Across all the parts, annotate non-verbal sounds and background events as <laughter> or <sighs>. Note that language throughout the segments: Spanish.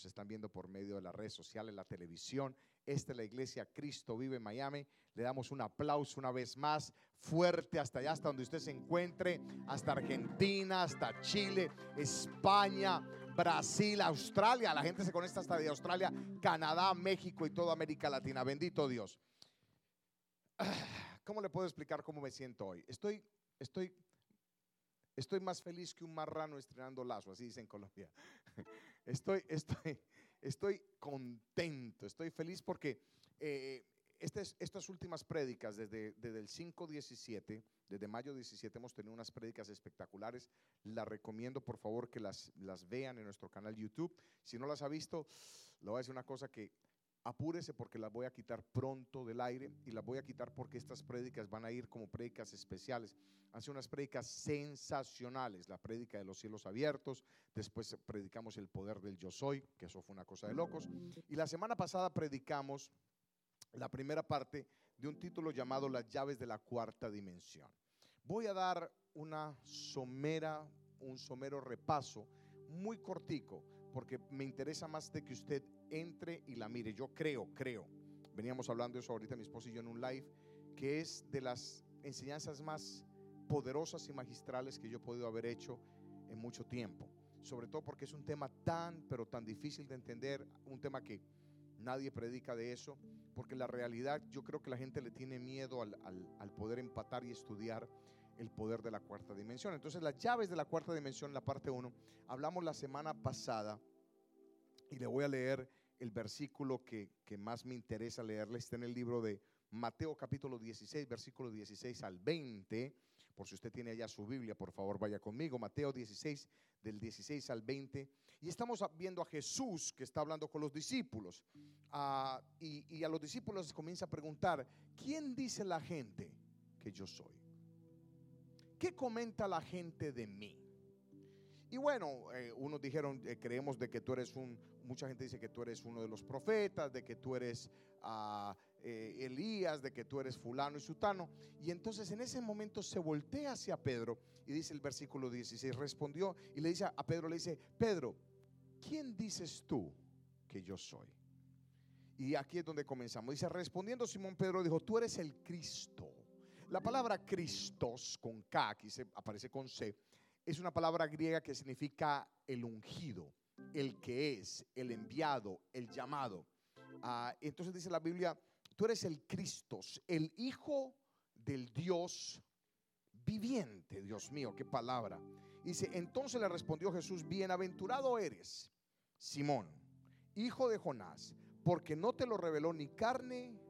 nos están viendo por medio de las redes sociales, la televisión. Esta es la iglesia Cristo Vive en Miami. Le damos un aplauso una vez más, fuerte hasta allá, hasta donde usted se encuentre, hasta Argentina, hasta Chile, España, Brasil, Australia. La gente se conecta hasta de Australia, Canadá, México y toda América Latina. Bendito Dios. <sighs> ¿Cómo le puedo explicar cómo me siento hoy? Estoy, estoy Estoy más feliz que un marrano estrenando lazo, así dice en Colombia. <laughs> Estoy, estoy, estoy contento, estoy feliz porque eh, estas últimas prédicas, desde, desde el 5.17, desde mayo 17, hemos tenido unas prédicas espectaculares. Las recomiendo, por favor, que las, las vean en nuestro canal YouTube. Si no las ha visto, le voy a decir una cosa que apúrese porque las voy a quitar pronto del aire y las voy a quitar porque estas prédicas van a ir como prédicas especiales. Hace unas prédicas sensacionales, la prédica de los cielos abiertos, después predicamos el poder del yo soy, que eso fue una cosa de locos, y la semana pasada predicamos la primera parte de un título llamado Las llaves de la cuarta dimensión. Voy a dar una somera, un somero repaso muy cortico, porque me interesa más de que usted entre y la mire. Yo creo, creo, veníamos hablando de eso ahorita mi esposo y yo en un live, que es de las enseñanzas más poderosas y magistrales que yo he podido haber hecho en mucho tiempo. Sobre todo porque es un tema tan, pero tan difícil de entender, un tema que nadie predica de eso, porque la realidad yo creo que la gente le tiene miedo al, al poder empatar y estudiar el poder de la cuarta dimensión. Entonces las llaves de la cuarta dimensión, la parte 1, hablamos la semana pasada y le voy a leer el versículo que, más me interesa leerle, está en el libro de Mateo capítulo 16, versículo 16 al 20. Por si usted tiene allá su Biblia, por favor vaya conmigo. Mateo 16, del 16 al 20. Y estamos viendo a Jesús que está hablando con los discípulos. Ah, y, y, a los discípulos comienza a preguntar, ¿quién dice la gente que yo soy? ¿Qué comenta la gente de mí? Y bueno, eh, unos dijeron, eh, creemos de que tú eres un, mucha gente dice que tú eres uno de los profetas, de que tú eres uh, eh, Elías, de que tú eres fulano y sutano. Y entonces en ese momento se voltea hacia Pedro y dice el versículo 16, respondió y le dice a Pedro, le dice, Pedro, ¿quién dices tú que yo soy? Y aquí es donde comenzamos. Dice, respondiendo Simón Pedro dijo, tú eres el Cristo. La palabra Cristos con K, aquí aparece con C, es una palabra griega que significa el ungido, el que es, el enviado, el llamado. Ah, entonces dice la Biblia, tú eres el Cristo, el Hijo del Dios viviente. Dios mío, qué palabra. Dice, entonces le respondió Jesús, bienaventurado eres, Simón, hijo de Jonás, porque no te lo reveló ni carne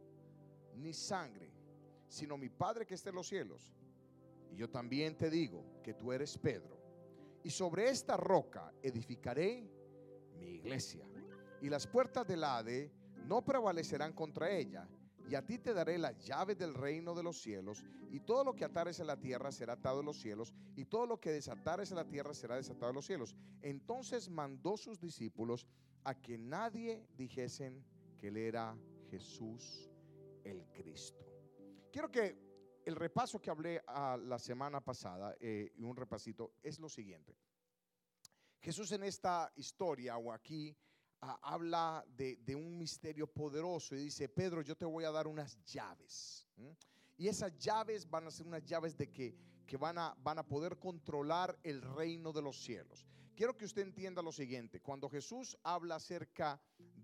ni sangre, sino mi Padre que está en los cielos. Y yo también te digo que tú eres Pedro. Y sobre esta roca edificaré mi iglesia. Y las puertas del Hade no prevalecerán contra ella. Y a ti te daré la llave del reino de los cielos. Y todo lo que atares en la tierra será atado en los cielos. Y todo lo que desatares en la tierra será desatado en los cielos. Entonces mandó sus discípulos a que nadie dijesen que él era Jesús el Cristo. Quiero que el repaso que hablé a la semana pasada, eh, un repasito, es lo siguiente. Jesús en esta historia o aquí ah, habla de, un misterio poderoso y dice, Pedro, yo te voy a dar unas llaves. Y esas llaves van a ser unas llaves de que, que van, a, van a poder controlar el reino de los cielos. Quiero que usted entienda lo siguiente, cuando Jesús habla acerca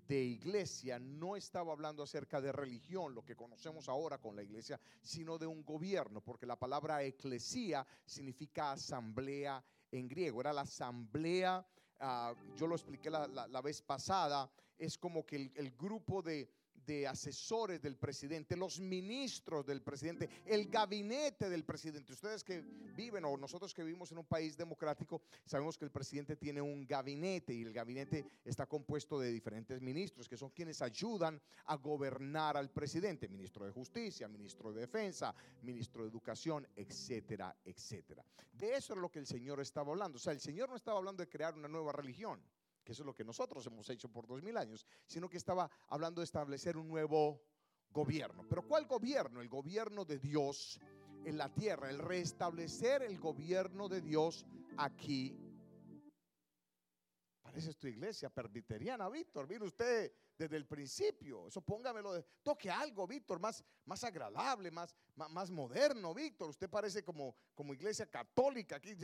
de iglesia, no estaba hablando acerca de religión, lo que conocemos ahora con la iglesia, sino de un gobierno, porque la palabra eclesía significa asamblea en griego, era la asamblea, ah, yo lo expliqué la, vez pasada, es como que el grupo de de asesores del presidente, los ministros del presidente, el gabinete del presidente. Ustedes que viven o nosotros que vivimos en un país democrático, sabemos que el presidente tiene un gabinete y el gabinete está compuesto de diferentes ministros que son quienes ayudan a gobernar al presidente, ministro de Justicia, ministro de Defensa, ministro de Educación, etcétera, etcétera. De eso es lo que el Señor estaba hablando. O sea, el Señor no estaba hablando de crear una nueva religión que eso es lo que nosotros hemos hecho por dos mil años, sino que estaba hablando de establecer un nuevo gobierno. Pero ¿cuál gobierno? El gobierno de Dios en la tierra, el restablecer el gobierno de Dios aquí es tu iglesia presbiteriana, Víctor. Mire usted desde el principio. Eso póngamelo, toque algo, Víctor, más, más agradable, más, más, moderno, Víctor. Usted parece como, como iglesia católica. Aquí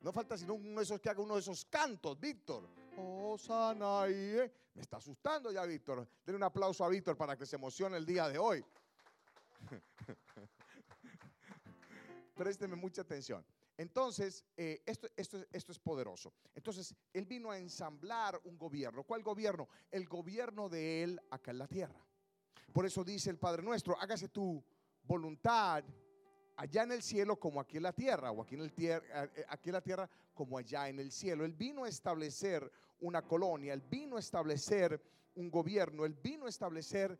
no falta sino uno de esos que haga uno de esos cantos, Víctor. Oh, Sanaí. Me está asustando ya, Víctor. Denle un aplauso a Víctor para que se emocione el día de hoy. <laughs> Présteme mucha atención. Entonces, eh, esto, esto, esto, es poderoso. Entonces, Él vino a ensamblar un gobierno. ¿Cuál gobierno? El gobierno de Él acá en la tierra. Por eso dice el Padre nuestro, hágase tu voluntad allá en el cielo como aquí en la tierra, o aquí en, el eh, aquí en la tierra como allá en el cielo. Él vino a establecer una colonia, Él vino a establecer un gobierno, Él vino a establecer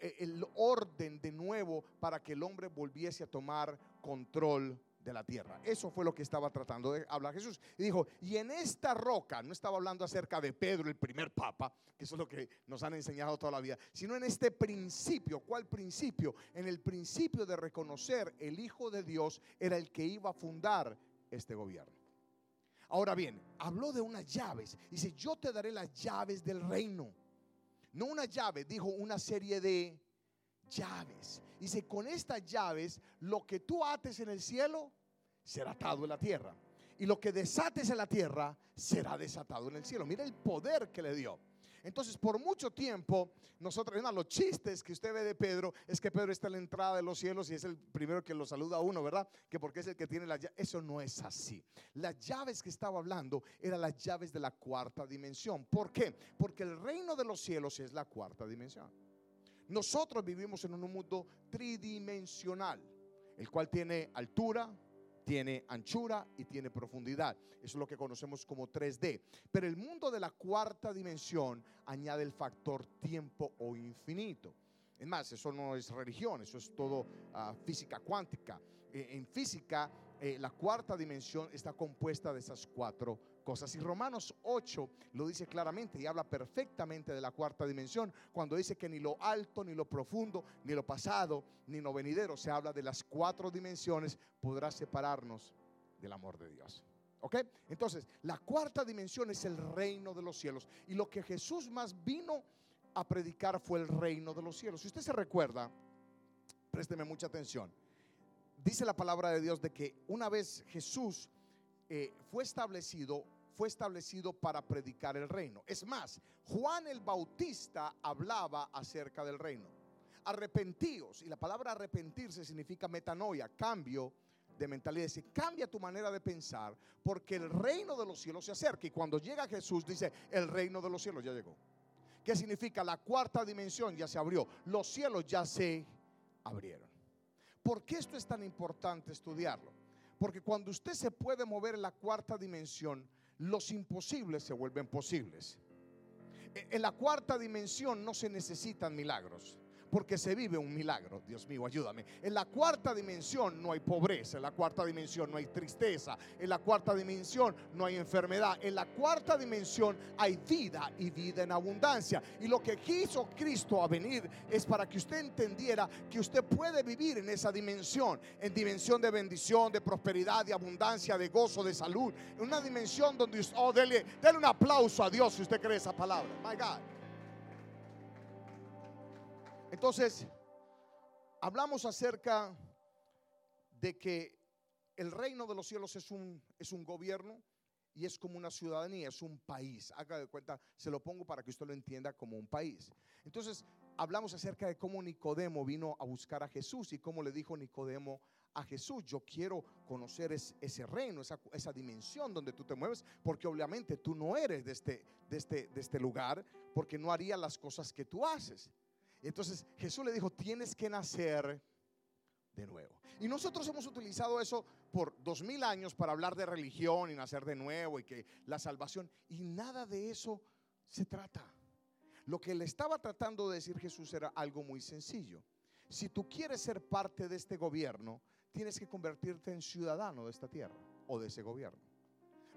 e, el orden de nuevo para que el hombre volviese a tomar control de la tierra. Eso fue lo que estaba tratando de hablar Jesús. Y dijo, y en esta roca, no estaba hablando acerca de Pedro, el primer papa, que eso es lo que nos han enseñado toda la vida, sino en este principio. ¿Cuál principio? En el principio de reconocer el Hijo de Dios era el que iba a fundar este gobierno. Ahora bien, habló de unas llaves. Dice, yo te daré las llaves del reino. No una llave, dijo una serie de llaves. Dice, con estas llaves, lo que tú ates en el cielo será atado en la tierra. Y lo que desates en la tierra será desatado en el cielo. Mira el poder que le dio. Entonces, por mucho tiempo, nosotros, los chistes que usted ve de Pedro es que Pedro está en la entrada de los cielos y es el primero que lo saluda a uno, ¿verdad? Que porque es el que tiene las llaves. Eso no es así. Las llaves que estaba hablando eran las llaves de la cuarta dimensión. ¿Por qué? Porque el reino de los cielos es la cuarta dimensión. Nosotros vivimos en un mundo tridimensional, el cual tiene altura, tiene anchura y tiene profundidad. Eso es lo que conocemos como 3D. Pero el mundo de la cuarta dimensión añade el factor tiempo o infinito. Es más, eso no es religión, eso es todo ah, física cuántica. Eh, en física, eh, la cuarta dimensión está compuesta de esas cuatro cosas. Y Romanos 8 lo dice claramente y habla perfectamente de la cuarta dimensión, cuando dice que ni lo alto, ni lo profundo, ni lo pasado, ni lo venidero, se habla de las cuatro dimensiones, podrá separarnos del amor de Dios. ¿Ok? Entonces, la cuarta dimensión es el reino de los cielos. Y lo que Jesús más vino a predicar fue el reino de los cielos. Si usted se recuerda, présteme mucha atención. Dice la palabra de Dios de que una vez Jesús eh, fue establecido, fue establecido para predicar el reino. Es más, Juan el Bautista hablaba acerca del reino. Arrepentíos, y la palabra arrepentirse significa metanoia, cambio de mentalidad. Dice, cambia tu manera de pensar, porque el reino de los cielos se acerca. Y cuando llega Jesús, dice, el reino de los cielos ya llegó. ¿Qué significa? La cuarta dimensión ya se abrió. Los cielos ya se abrieron. ¿Por qué esto es tan importante estudiarlo? Porque cuando usted se puede mover en la cuarta dimensión, los imposibles se vuelven posibles. E, en la cuarta dimensión no se necesitan milagros porque se vive un milagro. Dios mío, ayúdame. En la cuarta dimensión no hay pobreza, en la cuarta dimensión no hay tristeza, en la cuarta dimensión no hay enfermedad, en la cuarta dimensión hay vida y vida en abundancia. Y lo que quiso Cristo a venir es para que usted entendiera que usted puede vivir en esa dimensión, en dimensión de bendición, de prosperidad, de abundancia, de gozo, de salud, en una dimensión donde, usted, oh, dele, dele un aplauso a Dios si usted cree esa palabra. My God. Entonces, hablamos acerca de que el reino de los cielos es un, es un gobierno y es como una ciudadanía, es un país. Haga de cuenta, se lo pongo para que usted lo entienda como un país. Entonces, hablamos acerca de cómo Nicodemo vino a buscar a Jesús y cómo le dijo Nicodemo a Jesús, yo quiero conocer ese reino, esa, esa, dimensión donde tú te mueves, porque obviamente tú no eres de este, de, este, de este lugar, porque no haría las cosas que tú haces. Entonces Jesús le dijo, tienes que nacer de nuevo. Y nosotros hemos utilizado eso por dos mil años para hablar de religión y nacer de nuevo y que la salvación. Y nada de eso se trata. Lo que le estaba tratando de decir Jesús era algo muy sencillo. Si tú quieres ser parte de este gobierno, tienes que convertirte en ciudadano de esta tierra o de ese gobierno.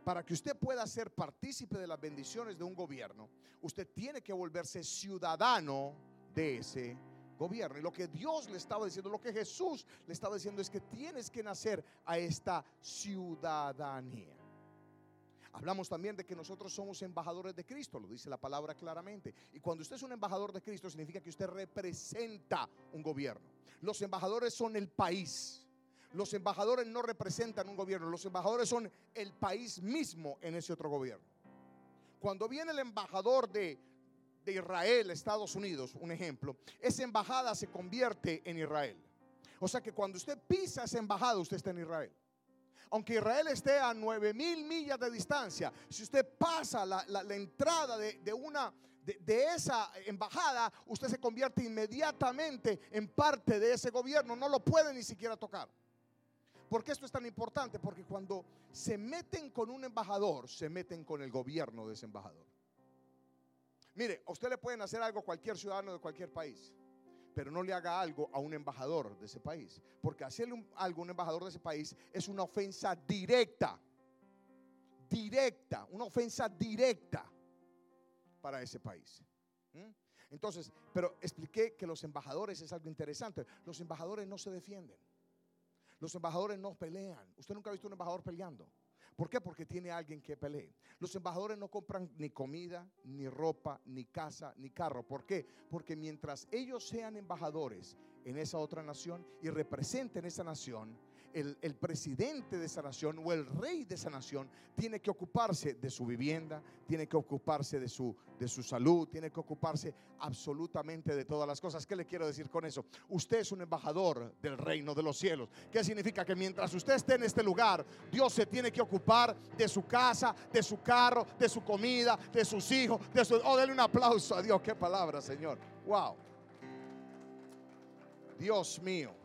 Para que usted pueda ser partícipe de las bendiciones de un gobierno, usted tiene que volverse ciudadano de ese gobierno. Y lo que Dios le estaba diciendo, lo que Jesús le estaba diciendo es que tienes que nacer a esta ciudadanía. Hablamos también de que nosotros somos embajadores de Cristo, lo dice la palabra claramente. Y cuando usted es un embajador de Cristo, significa que usted representa un gobierno. Los embajadores son el país. Los embajadores no representan un gobierno, los embajadores son el país mismo en ese otro gobierno. Cuando viene el embajador de, de Israel, Estados Unidos, un ejemplo, esa embajada se convierte en Israel. O sea que cuando usted pisa esa embajada, usted está en Israel. Aunque Israel esté a 9 mil millas de distancia, si usted pasa la, entrada de, una de, de, esa embajada, usted se convierte inmediatamente en parte de ese gobierno. No lo puede ni siquiera tocar. ¿Por qué esto es tan importante? Porque cuando se meten con un embajador, se meten con el gobierno de ese embajador. Mire, usted le pueden hacer algo a cualquier ciudadano de cualquier país pero no le haga algo a un embajador de ese país. Porque hacerle algo a un embajador de ese país es una ofensa directa. Directa, una ofensa directa para ese país. Entonces, pero expliqué que los embajadores es algo interesante. Los embajadores no se defienden. Los embajadores no pelean. Usted nunca ha visto un embajador peleando. ¿Por qué? Porque tiene alguien que pelee. Los embajadores no compran ni comida, ni ropa, ni casa, ni carro. ¿Por qué? Porque mientras ellos sean embajadores en esa otra nación y representen esa nación, el, presidente de esa nación o el rey de esa nación tiene que ocuparse de su vivienda, tiene que ocuparse de su, de su salud, tiene que ocuparse absolutamente de todas las cosas. ¿Qué le quiero decir con eso? Usted es un embajador del reino de los cielos. ¿Qué significa? Que mientras usted esté en este lugar, Dios se tiene que ocupar de su casa, de su carro, de su comida, de sus hijos, de su... Oh, denle un aplauso a Dios. Qué palabra, Señor. Wow. Dios mío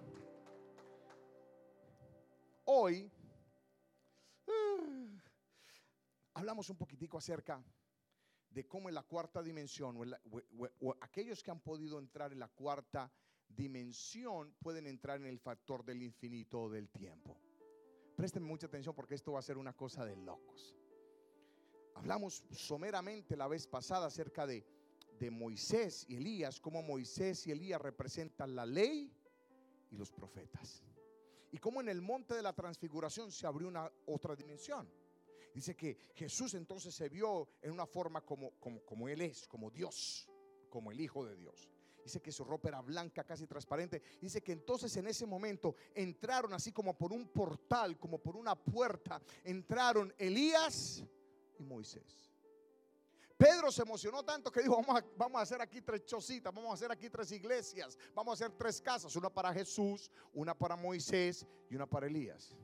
hoy uh, hablamos un poquitico acerca de cómo en la cuarta dimensión, o, aquellos que han podido entrar en la cuarta dimensión pueden entrar en el factor del infinito o del tiempo. Presten mucha atención porque esto va a ser una cosa de locos. Hablamos someramente la vez pasada acerca de, de Moisés y Elías, cómo Moisés y Elías representan la ley y los profetas y cómo en el monte de la transfiguración se abrió una otra dimensión. Dice que Jesús entonces se vio en una forma como, como, como Él es, como Dios, como el Hijo de Dios. Dice que su ropa era blanca, casi transparente. Dice que entonces en ese momento entraron así como por un portal, como por una puerta, entraron Elías y Moisés. Pedro se emocionó tanto que dijo, vamos a, hacer aquí tres chocitas, vamos a hacer aquí tres iglesias, vamos a hacer tres casas, una para Jesús, una para Moisés y una para Elías.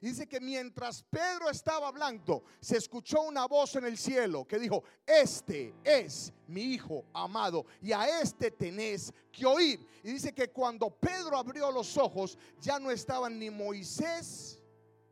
Y dice que mientras Pedro estaba hablando, se escuchó una voz en el cielo que dijo, este es mi hijo amado y a este tenés que oír. Y dice que cuando Pedro abrió los ojos, ya no estaban ni Moisés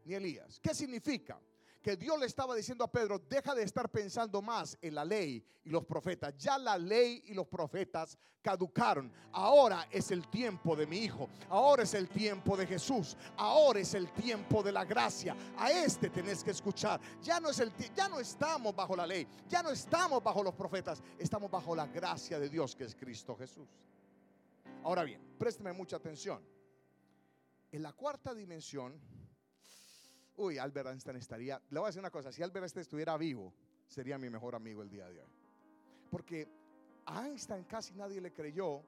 ni Elías. ¿Qué significa? Que Dios le estaba diciendo a Pedro, deja de estar pensando más en la ley y los profetas. Ya la ley y los profetas caducaron. Ahora es el tiempo de mi hijo. Ahora es el tiempo de Jesús. Ahora es el tiempo de la gracia. A este tenés que escuchar. Ya no es el ya no estamos bajo la ley. Ya no estamos bajo los profetas. Estamos bajo la gracia de Dios que es Cristo Jesús. Ahora bien, présteme mucha atención. En la cuarta dimensión uy, Albert Einstein estaría, le voy a decir una cosa, si Albert Einstein estuviera vivo, sería mi mejor amigo el día de hoy. Porque a Einstein casi nadie le creyó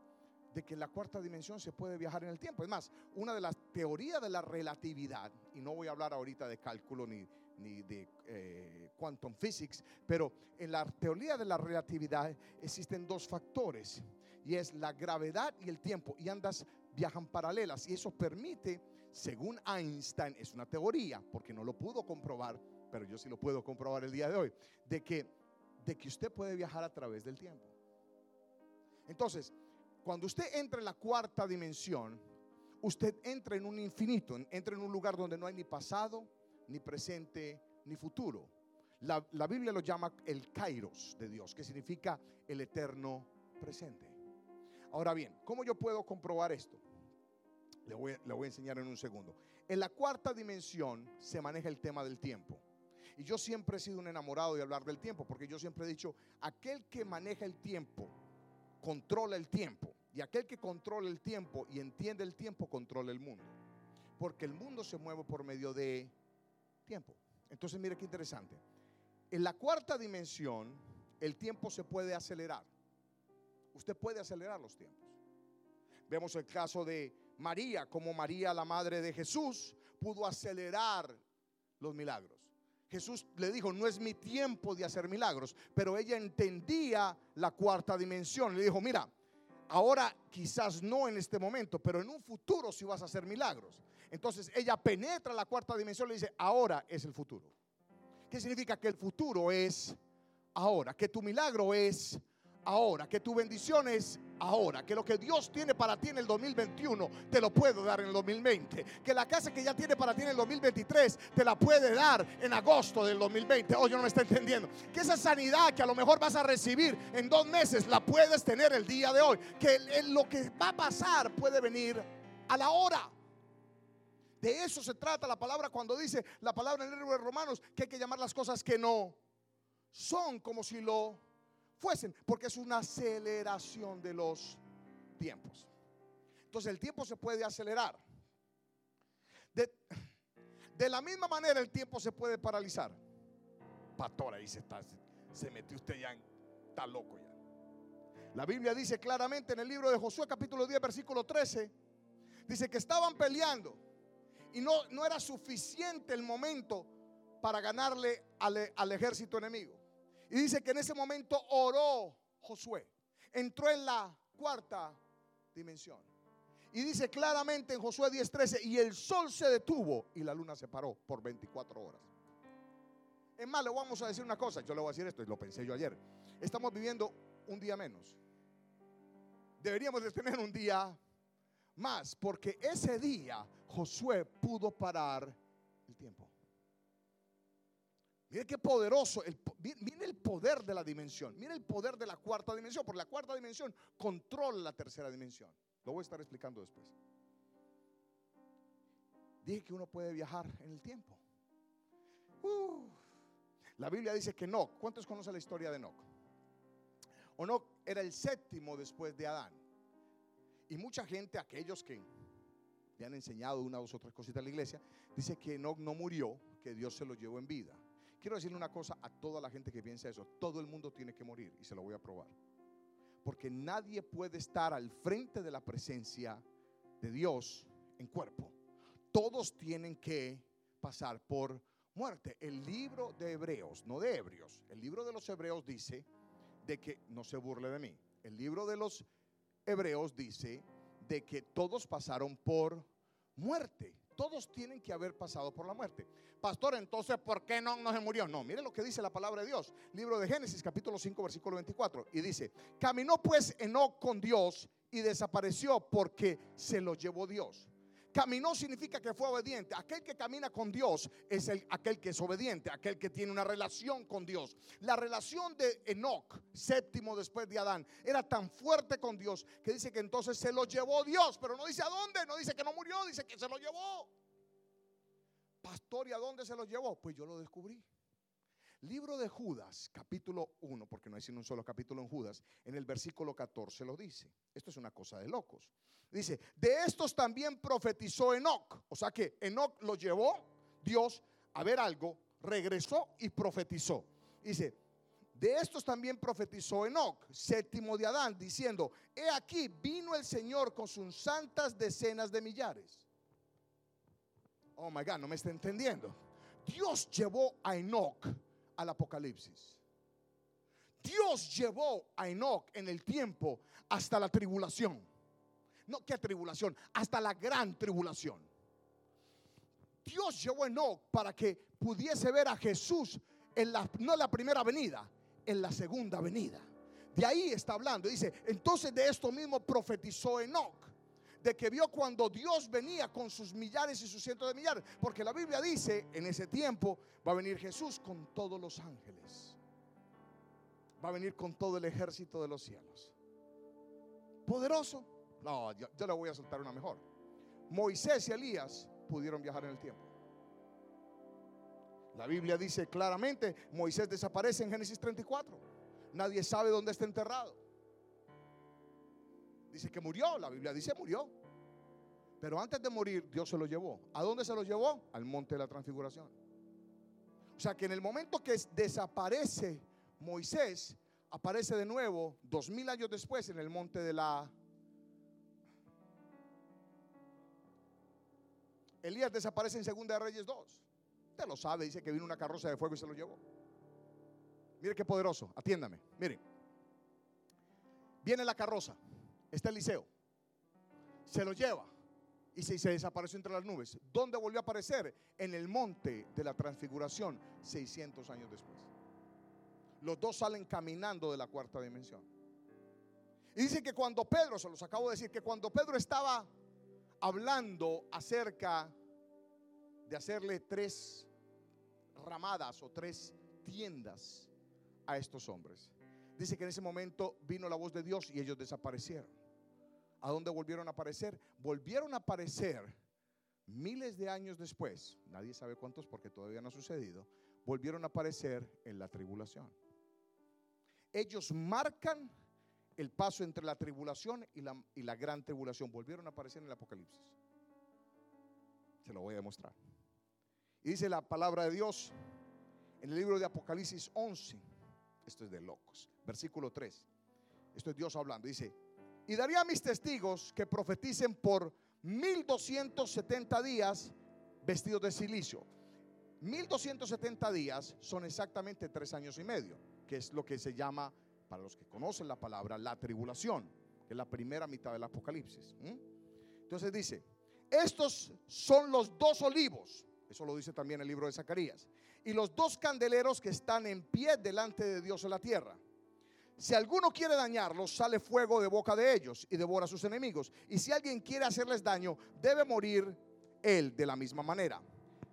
de que en la cuarta dimensión se puede viajar en el tiempo. Es más, una de las teorías de la relatividad, y no voy a hablar ahorita de cálculo ni, ni de eh, quantum physics, pero en la teoría de la relatividad existen dos factores, y es la gravedad y el tiempo, y ambas viajan paralelas, y eso permite según Einstein, es una teoría, porque no lo pudo comprobar, pero yo sí lo puedo comprobar el día de hoy, de que, de que usted puede viajar a través del tiempo. Entonces, cuando usted entra en la cuarta dimensión, usted entra en un infinito, entra en un lugar donde no hay ni pasado, ni presente, ni futuro. La, la Biblia lo llama el kairos de Dios, que significa el eterno presente. Ahora bien, ¿cómo yo puedo comprobar esto? Le voy, a enseñar en un segundo. En la cuarta dimensión se maneja el tema del tiempo. Y yo siempre he sido un enamorado de hablar del tiempo, porque yo siempre he dicho, aquel que maneja el tiempo, controla el tiempo. Y aquel que controla el tiempo y entiende el tiempo, controla el mundo. Porque el mundo se mueve por medio de tiempo. Entonces, mire qué interesante. En la cuarta dimensión, el tiempo se puede acelerar. Usted puede acelerar los tiempos. Vemos el caso de María, como María, la madre de Jesús, pudo acelerar los milagros. Jesús le dijo, no es mi tiempo de hacer milagros, pero ella entendía la cuarta dimensión. Le dijo, mira, ahora quizás no en este momento, pero en un futuro sí vas a hacer milagros. Entonces ella penetra la cuarta dimensión y le dice, ahora es el futuro. ¿Qué significa? Que el futuro es ahora, que tu milagro es ahora, que tu bendición es ahora, que lo que Dios tiene para ti en el 2021 te lo puedo dar en el 2020, que la casa que ya tiene para ti en el 2023 te la puede dar en agosto del 2020. Oh, yo no me está entendiendo. Que esa sanidad que a lo mejor vas a recibir en dos meses la puedes tener el día de hoy, que lo que va a pasar puede venir a la hora. De eso se trata la palabra cuando dice la palabra en el libro de Romanos que hay que llamar las cosas que no son como si lo fuesen, porque es una aceleración de los tiempos. Entonces el tiempo se puede acelerar. De, de la misma manera el tiempo se puede paralizar. Pastor, ahí se, está, se metió usted ya, está loco ya. La Biblia dice claramente en el libro de Josué capítulo 10 versículo 13, dice que estaban peleando y no, no era suficiente el momento para ganarle al, al ejército enemigo. Y dice que en ese momento oró Josué. Entró en la cuarta dimensión. Y dice claramente en Josué 10:13, y el sol se detuvo y la luna se paró por 24 horas. Es más, le vamos a decir una cosa, yo le voy a decir esto, y lo pensé yo ayer. Estamos viviendo un día menos. Deberíamos de tener un día más, porque ese día Josué pudo parar el tiempo. Mire qué poderoso, el, mire el poder de la dimensión, mire el poder de la cuarta dimensión, porque la cuarta dimensión controla la tercera dimensión. Lo voy a estar explicando después. Dije que uno puede viajar en el tiempo. La Biblia dice que no. ¿Cuántos conocen la historia de Enoch? Enoch era el séptimo después de Adán. Y mucha gente, aquellos que le han enseñado una o dos otras cositas a la iglesia, dice que Enoch no murió, que Dios se lo llevó en vida. Quiero decirle una cosa a toda la gente que piensa eso. Todo el mundo tiene que morir y se lo voy a probar. Porque nadie puede estar al frente de la presencia de Dios en cuerpo. Todos tienen que pasar por muerte. El libro de Hebreos, no de Hebreos, el libro de los Hebreos dice de que no se burle de mí. El libro de los Hebreos dice de que todos pasaron por muerte. Todos tienen que haber pasado por la muerte. Pastor, entonces, ¿por qué no, no se murió? No, mire lo que dice la palabra de Dios. Libro de Génesis, capítulo 5, versículo 24. Y dice, caminó pues Enoch con Dios y desapareció porque se lo llevó Dios. Caminó significa que fue obediente. Aquel que camina con Dios es el, aquel que es obediente, aquel que tiene una relación con Dios. La relación de Enoch, séptimo después de Adán, era tan fuerte con Dios que dice que entonces se lo llevó Dios, pero no dice a dónde, no dice que no murió, dice que se lo llevó. Pastor, ¿y a dónde se lo llevó? Pues yo lo descubrí. Libro de Judas, capítulo 1, porque no hay sino un solo capítulo en Judas, en el versículo 14 lo dice. Esto es una cosa de locos. Dice, de estos también profetizó Enoch. O sea que Enoch lo llevó Dios a ver algo, regresó y profetizó. Dice, de estos también profetizó Enoch, séptimo de Adán, diciendo, he aquí vino el Señor con sus santas decenas de millares. Oh my God, no me está entendiendo. Dios llevó a Enoch al Apocalipsis. Dios llevó a Enoch en el tiempo hasta la tribulación. No, ¿qué tribulación? Hasta la gran tribulación. Dios llevó a Enoch para que pudiese ver a Jesús en la, no en la primera venida, en la segunda venida. De ahí está hablando. Dice, entonces de esto mismo profetizó Enoch. De que vio cuando Dios venía con sus millares y sus cientos de millares. Porque la Biblia dice, en ese tiempo va a venir Jesús con todos los ángeles. Va a venir con todo el ejército de los cielos. Poderoso. No, yo, le voy a soltar una mejor. Moisés y Elías pudieron viajar en el tiempo. La Biblia dice claramente, Moisés desaparece en Génesis 34. Nadie sabe dónde está enterrado. Dice que murió, la Biblia dice murió. Pero antes de morir, Dios se lo llevó. ¿A dónde se lo llevó? Al monte de la transfiguración. O sea que en el momento que desaparece Moisés, aparece de nuevo dos mil años después en el monte de la... Elías desaparece en Segunda de Reyes 2. Usted lo sabe, dice que vino una carroza de fuego y se lo llevó. Mire qué poderoso, atiéndame. Mire, viene la carroza, está Eliseo, se lo lleva y se, desapareció entre las nubes. ¿Dónde volvió a aparecer? En el monte de la transfiguración, 600 años después. Los dos salen caminando de la cuarta dimensión. Y dice que cuando Pedro, se los acabo de decir, que cuando Pedro estaba hablando acerca de hacerle tres ramadas o tres tiendas a estos hombres. Dice que en ese momento vino la voz de Dios y ellos desaparecieron. ¿A dónde volvieron a aparecer? Volvieron a aparecer miles de años después, nadie sabe cuántos porque todavía no ha sucedido, volvieron a aparecer en la tribulación ellos marcan el paso entre la tribulación y la, y la, gran tribulación. Volvieron a aparecer en el Apocalipsis. Se lo voy a demostrar. Y dice la palabra de Dios en el libro de Apocalipsis 11. Esto es de locos. Versículo 3. Esto es Dios hablando. Dice, y daría a mis testigos que profeticen por 1270 días vestidos de silicio. 1270 días son exactamente tres años y medio que es lo que se llama, para los que conocen la palabra, la tribulación, que es la primera mitad del Apocalipsis. Entonces dice, estos son los dos olivos, eso lo dice también el libro de Zacarías, y los dos candeleros que están en pie delante de Dios en la tierra. Si alguno quiere dañarlos, sale fuego de boca de ellos y devora a sus enemigos. Y si alguien quiere hacerles daño, debe morir él de la misma manera.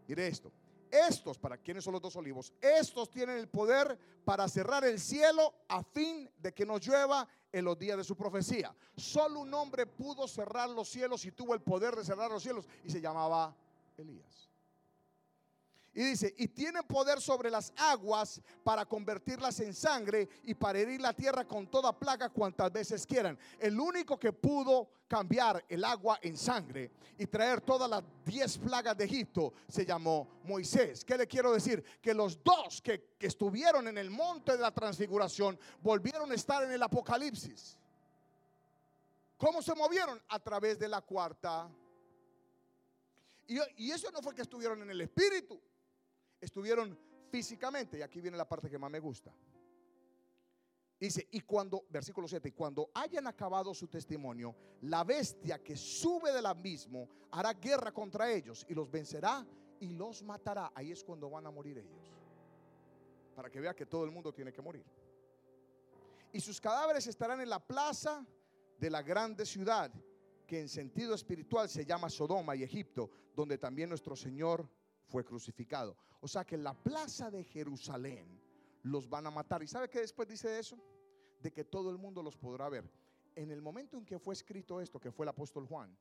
Mire esto. Estos, ¿para quienes son los dos olivos? Estos tienen el poder para cerrar el cielo a fin de que no llueva en los días de su profecía. Solo un hombre pudo cerrar los cielos y tuvo el poder de cerrar los cielos y se llamaba Elías. Y dice, y tiene poder sobre las aguas para convertirlas en sangre y para herir la tierra con toda plaga cuantas veces quieran. El único que pudo cambiar el agua en sangre y traer todas las diez plagas de Egipto se llamó Moisés. ¿Qué le quiero decir? Que los dos que, que estuvieron en el monte de la transfiguración volvieron a estar en el Apocalipsis. ¿Cómo se movieron? A través de la cuarta. Y, y eso no fue que estuvieron en el Espíritu estuvieron físicamente, y aquí viene la parte que más me gusta. Dice, y cuando, versículo 7, y cuando hayan acabado su testimonio, la bestia que sube del abismo hará guerra contra ellos y los vencerá y los matará. Ahí es cuando van a morir ellos. Para que vea que todo el mundo tiene que morir. Y sus cadáveres estarán en la plaza de la grande ciudad, que en sentido espiritual se llama Sodoma y Egipto, donde también nuestro Señor fue crucificado. O sea que en la plaza de Jerusalén los van a matar. ¿Y sabe qué después dice eso? De que todo el mundo los podrá ver. En el momento en que fue escrito esto, que fue el apóstol Juan,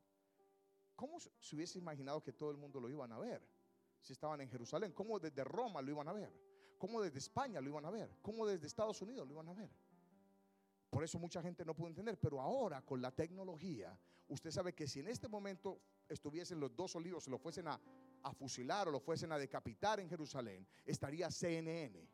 ¿cómo se hubiese imaginado que todo el mundo lo iban a ver? Si estaban en Jerusalén, ¿cómo desde Roma lo iban a ver? ¿Cómo desde España lo iban a ver? ¿Cómo desde Estados Unidos lo iban a ver? Por eso mucha gente no pudo entender, pero ahora con la tecnología, usted sabe que si en este momento estuviesen los dos olivos, se lo fuesen a a fusilar o lo fuesen a decapitar en Jerusalén, estaría CNN,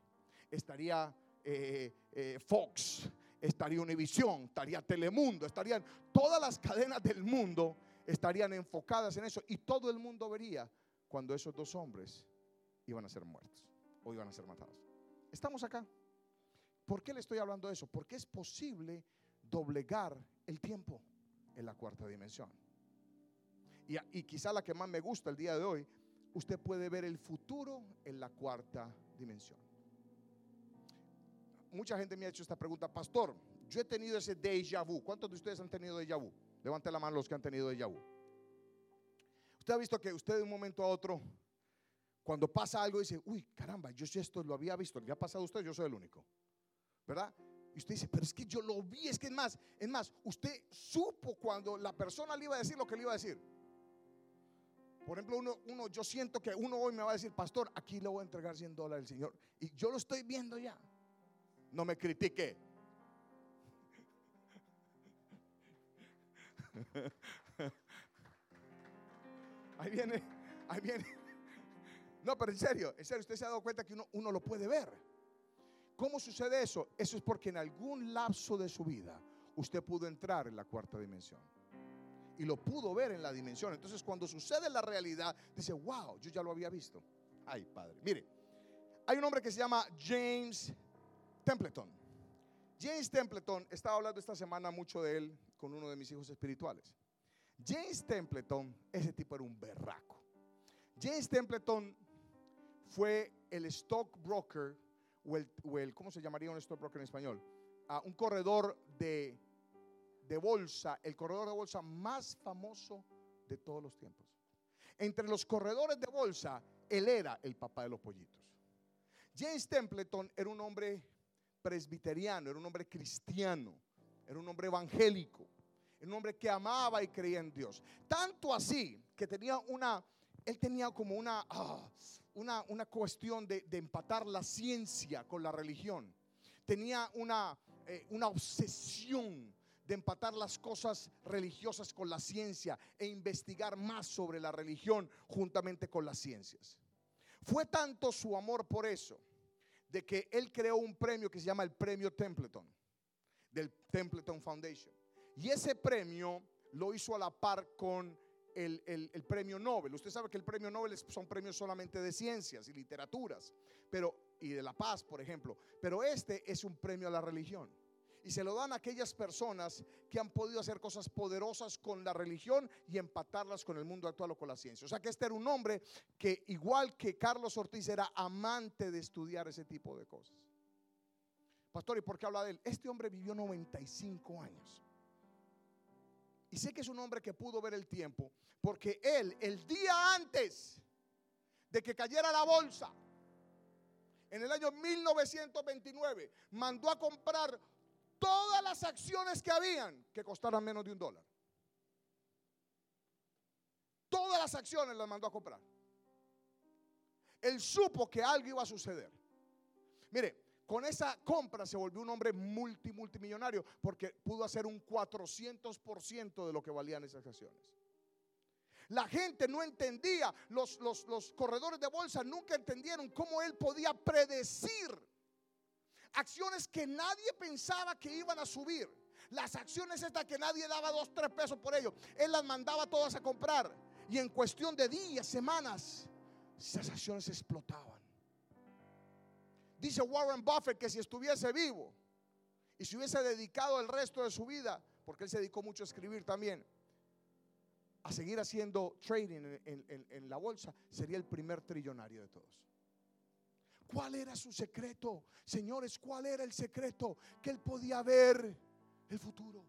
estaría eh, eh, Fox, estaría Univisión, estaría Telemundo, estarían todas las cadenas del mundo estarían enfocadas en eso y todo el mundo vería cuando esos dos hombres iban a ser muertos o iban a ser matados. Estamos acá. ¿Por qué le estoy hablando de eso? Porque es posible doblegar el tiempo en la cuarta dimensión. Y, y, quizá la que más me gusta el día de hoy usted puede ver el futuro en la cuarta dimensión. Mucha gente me ha hecho esta pregunta, pastor, yo he tenido ese déjà vu. ¿Cuántos de ustedes han tenido déjà vu? Levante la mano los que han tenido déjà vu. Usted ha visto que usted de un momento a otro, cuando pasa algo, dice, uy, caramba, yo esto lo había visto, ¿le ha pasado usted? Yo soy el único. ¿Verdad? Y usted dice, pero es que yo lo vi, es que es más, es más, usted supo cuando la persona le iba a decir lo que le iba a decir. Por ejemplo, uno, yo siento que uno hoy me va a decir, pastor, aquí le voy a entregar 100 dólares al Señor. Y yo lo estoy viendo ya. No me critique. <laughs> Ahí viene, ahí viene, No, pero en serio, en serio, usted se ha dado cuenta que uno, uno lo puede ver. ¿Cómo sucede eso? Eso es porque en algún lapso de su vida usted pudo entrar en la cuarta dimensión. Y lo pudo ver en la dimensión. Entonces cuando sucede la realidad, dice, wow, yo ya lo había visto. Ay, padre. Mire, hay un hombre que se llama James Templeton. James Templeton, estaba hablando esta semana mucho de él con uno de mis hijos espirituales. James Templeton, ese tipo era un berraco. James Templeton fue el stockbroker o el, ¿cómo se llamaría un stockbroker en español? Ah, un corredor de, de bolsa, el corredor de bolsa más famoso de todos los tiempos. Entre los corredores de bolsa, él era el papá de los pollitos. James Templeton era un hombre presbiteriano, era un hombre cristiano, era un hombre evangélico, era un hombre que amaba y creía en Dios. Tanto así que tenía una, él tenía como una, ah, una, una, cuestión de, de, empatar la ciencia con la religión. Tenía una, eh, una obsesión de empatar las cosas religiosas con la ciencia e investigar más sobre la religión juntamente con las ciencias. Fue tanto su amor por eso, de que él creó un premio que se llama el Premio Templeton, del Templeton Foundation. Y ese premio lo hizo a la par con el, el, premio Nobel. Usted sabe que el premio Nobel son premios solamente de ciencias y literaturas, pero, y de la paz, por ejemplo. Pero este es un premio a la religión y se lo dan a aquellas personas que han podido hacer cosas poderosas con la religión y empatarlas con el mundo actual o con la ciencia. O sea que este era un hombre que igual que Carlos Ortiz era amante de estudiar ese tipo de cosas. Pastor, ¿y por qué habla de él? Este hombre vivió 95 años. Y sé que es un hombre que pudo ver el tiempo, porque él, el día antes de que cayera la bolsa, en el año 1929, mandó a comprar todas las acciones que habían que costaran menos de un dólar. Todas las acciones las mandó a comprar. Él supo que algo iba a suceder. Mire, con esa compra se volvió un hombre multi, multimillonario porque pudo hacer un 400% de lo que valían esas acciones. La gente no entendía, los corredores de bolsa nunca entendieron cómo él podía predecir Acciones que nadie pensaba que iban a subir. Las acciones estas que nadie daba dos, tres pesos por ello. Él las mandaba todas a comprar. Y en cuestión de días, semanas, esas acciones explotaban. Dice Warren Buffett que si estuviese vivo y si hubiese dedicado el resto de su vida, porque él se dedicó mucho a escribir también, a seguir haciendo trading en, en la bolsa, sería el primer trillonario de todos. ¿Cuál era su secreto? Señores, ¿cuál era el secreto? Que él podía ver el futuro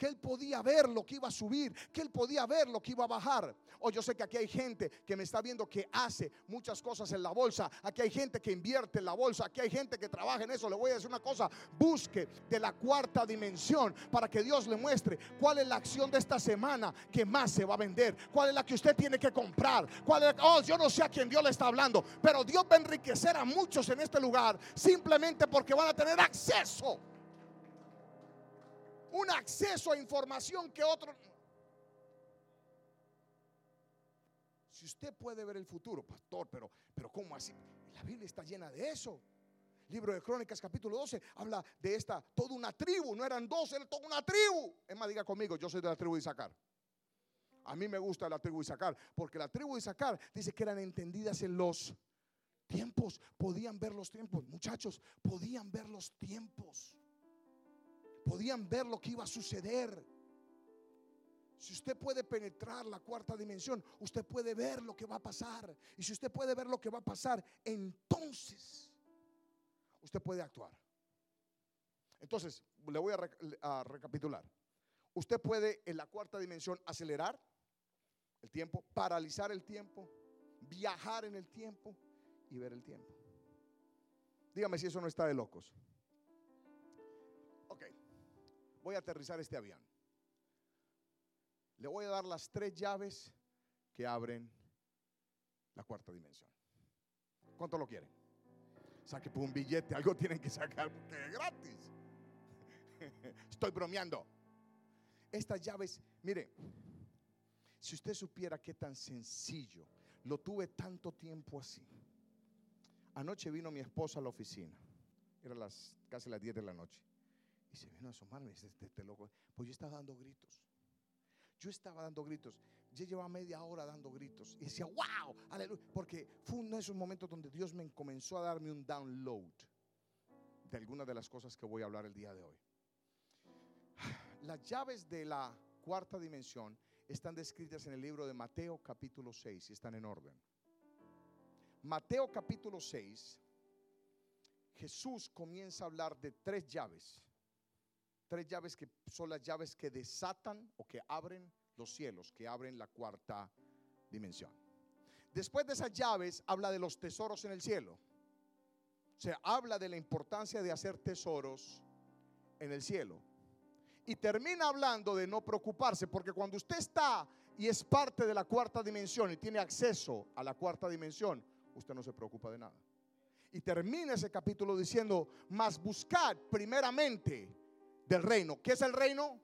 que él podía ver lo que iba a subir, que él podía ver lo que iba a bajar. O oh, yo sé que aquí hay gente que me está viendo que hace muchas cosas en la bolsa, aquí hay gente que invierte en la bolsa, aquí hay gente que trabaja en eso. Le voy a decir una cosa, busque de la cuarta dimensión para que Dios le muestre cuál es la acción de esta semana que más se va a vender, cuál es la que usted tiene que comprar, cuál es, oh, yo no sé a quién Dios le está hablando, pero Dios va a enriquecer a muchos en este lugar simplemente porque van a tener acceso un acceso a información que otro... Si usted puede ver el futuro, pastor, pero, pero ¿cómo así? La Biblia está llena de eso. Libro de Crónicas, capítulo 12, habla de esta, toda una tribu, no eran dos, era toda una tribu. Es más, diga conmigo, yo soy de la tribu de Isaacar. A mí me gusta la tribu de Isaacar, porque la tribu de Isaacar dice que eran entendidas en los tiempos, podían ver los tiempos, muchachos, podían ver los tiempos podían ver lo que iba a suceder. Si usted puede penetrar la cuarta dimensión, usted puede ver lo que va a pasar. Y si usted puede ver lo que va a pasar, entonces usted puede actuar. Entonces, le voy a, recapitular. Usted puede en la cuarta dimensión acelerar el tiempo, paralizar el tiempo, viajar en el tiempo y ver el tiempo. Dígame si eso no está de locos voy a aterrizar este avión. Le voy a dar las tres llaves que abren la cuarta dimensión. ¿Cuánto lo quieren? Saque por un billete, algo tienen que sacar porque es gratis. <laughs> Estoy bromeando. Estas llaves, mire, si usted supiera qué tan sencillo, lo tuve tanto tiempo así. Anoche vino mi esposa a la oficina. Era las, casi las 10 de la noche. Y se vino a asomarme. Dice, este, este loco. Pues yo estaba dando gritos. Yo estaba dando gritos. Yo llevaba media hora dando gritos. Y decía, wow, aleluya. Porque fue uno de esos momentos donde Dios me comenzó a darme un download de algunas de las cosas que voy a hablar el día de hoy. Las llaves de la cuarta dimensión están descritas en el libro de Mateo capítulo 6 y están en orden. Mateo capítulo 6, Jesús comienza a hablar de tres llaves. Tres llaves que son las llaves que desatan o que abren los cielos, que abren la cuarta dimensión. Después de esas llaves habla de los tesoros en el cielo. O sea, habla de la importancia de hacer tesoros en el cielo. Y termina hablando de no preocuparse, porque cuando usted está y es parte de la cuarta dimensión y tiene acceso a la cuarta dimensión, usted no se preocupa de nada. Y termina ese capítulo diciendo, más buscad primeramente del reino. ¿Qué es el reino?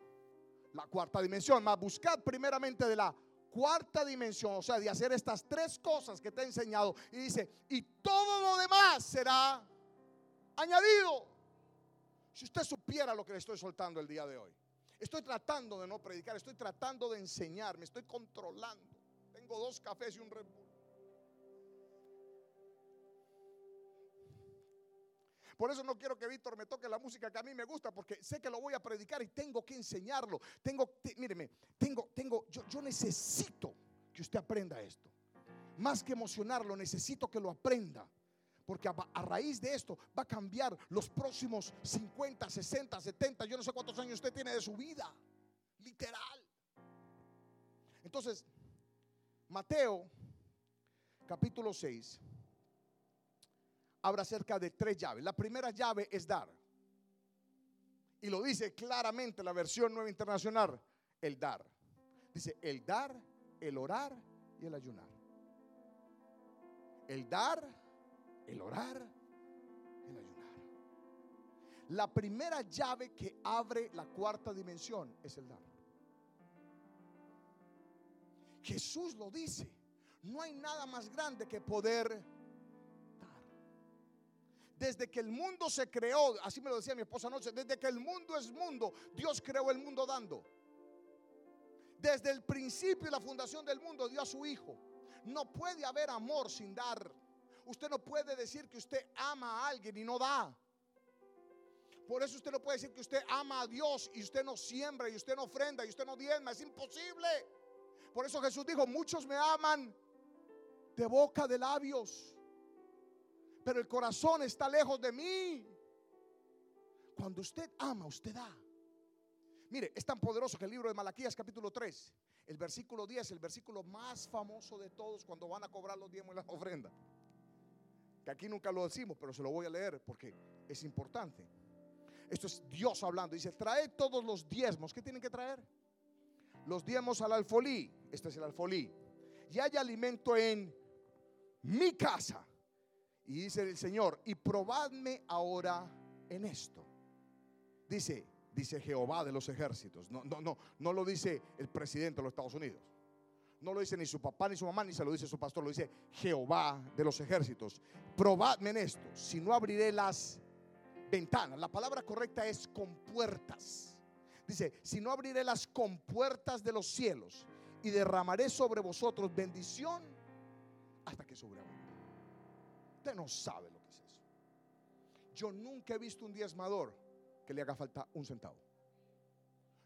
La cuarta dimensión. Más buscad primeramente de la cuarta dimensión, o sea, de hacer estas tres cosas que te he enseñado. Y dice, y todo lo demás será añadido. Si usted supiera lo que le estoy soltando el día de hoy. Estoy tratando de no predicar, estoy tratando de enseñar, me estoy controlando. Tengo dos cafés y un. Por eso no quiero que Víctor me toque la música que a mí me gusta, porque sé que lo voy a predicar y tengo que enseñarlo. Tengo, míreme, tengo, tengo, yo, yo necesito que usted aprenda esto. Más que emocionarlo, necesito que lo aprenda. Porque a, raíz de esto va a cambiar los próximos 50, 60, 70, yo no sé cuántos años usted tiene de su vida. Literal. Entonces, Mateo capítulo 6 habla acerca de tres llaves. La primera llave es dar. Y lo dice claramente la versión nueva internacional, el dar. Dice el dar, el orar y el ayunar. El dar, el orar, el ayunar. La primera llave que abre la cuarta dimensión es el dar. Jesús lo dice. No hay nada más grande que poder desde que el mundo se creó, así me lo decía mi esposa anoche, desde que el mundo es mundo, Dios creó el mundo dando. Desde el principio y la fundación del mundo dio a su Hijo. No puede haber amor sin dar. Usted no puede decir que usted ama a alguien y no da. Por eso usted no puede decir que usted ama a Dios y usted no siembra y usted no ofrenda y usted no diezma. Es imposible. Por eso Jesús dijo, muchos me aman de boca de labios pero el corazón está lejos de mí. Cuando usted ama, usted da. Mire, es tan poderoso que el libro de Malaquías capítulo 3, el versículo 10, el versículo más famoso de todos cuando van a cobrar los diezmos y las ofrendas. Que aquí nunca lo decimos, pero se lo voy a leer porque es importante. Esto es Dios hablando. Dice, trae todos los diezmos. ¿Qué tienen que traer? Los diezmos al alfolí. Este es el alfolí. Y hay alimento en mi casa. Y dice el Señor, y probadme ahora en esto. Dice, dice Jehová de los ejércitos. No, no, no, no lo dice el presidente de los Estados Unidos. No lo dice ni su papá ni su mamá, ni se lo dice su pastor, lo dice Jehová de los ejércitos. Probadme en esto, si no abriré las ventanas. La palabra correcta es compuertas. Dice, si no abriré las compuertas de los cielos y derramaré sobre vosotros bendición hasta que sobreabunde no sabe lo que es eso. Yo nunca he visto un diezmador que le haga falta un centavo.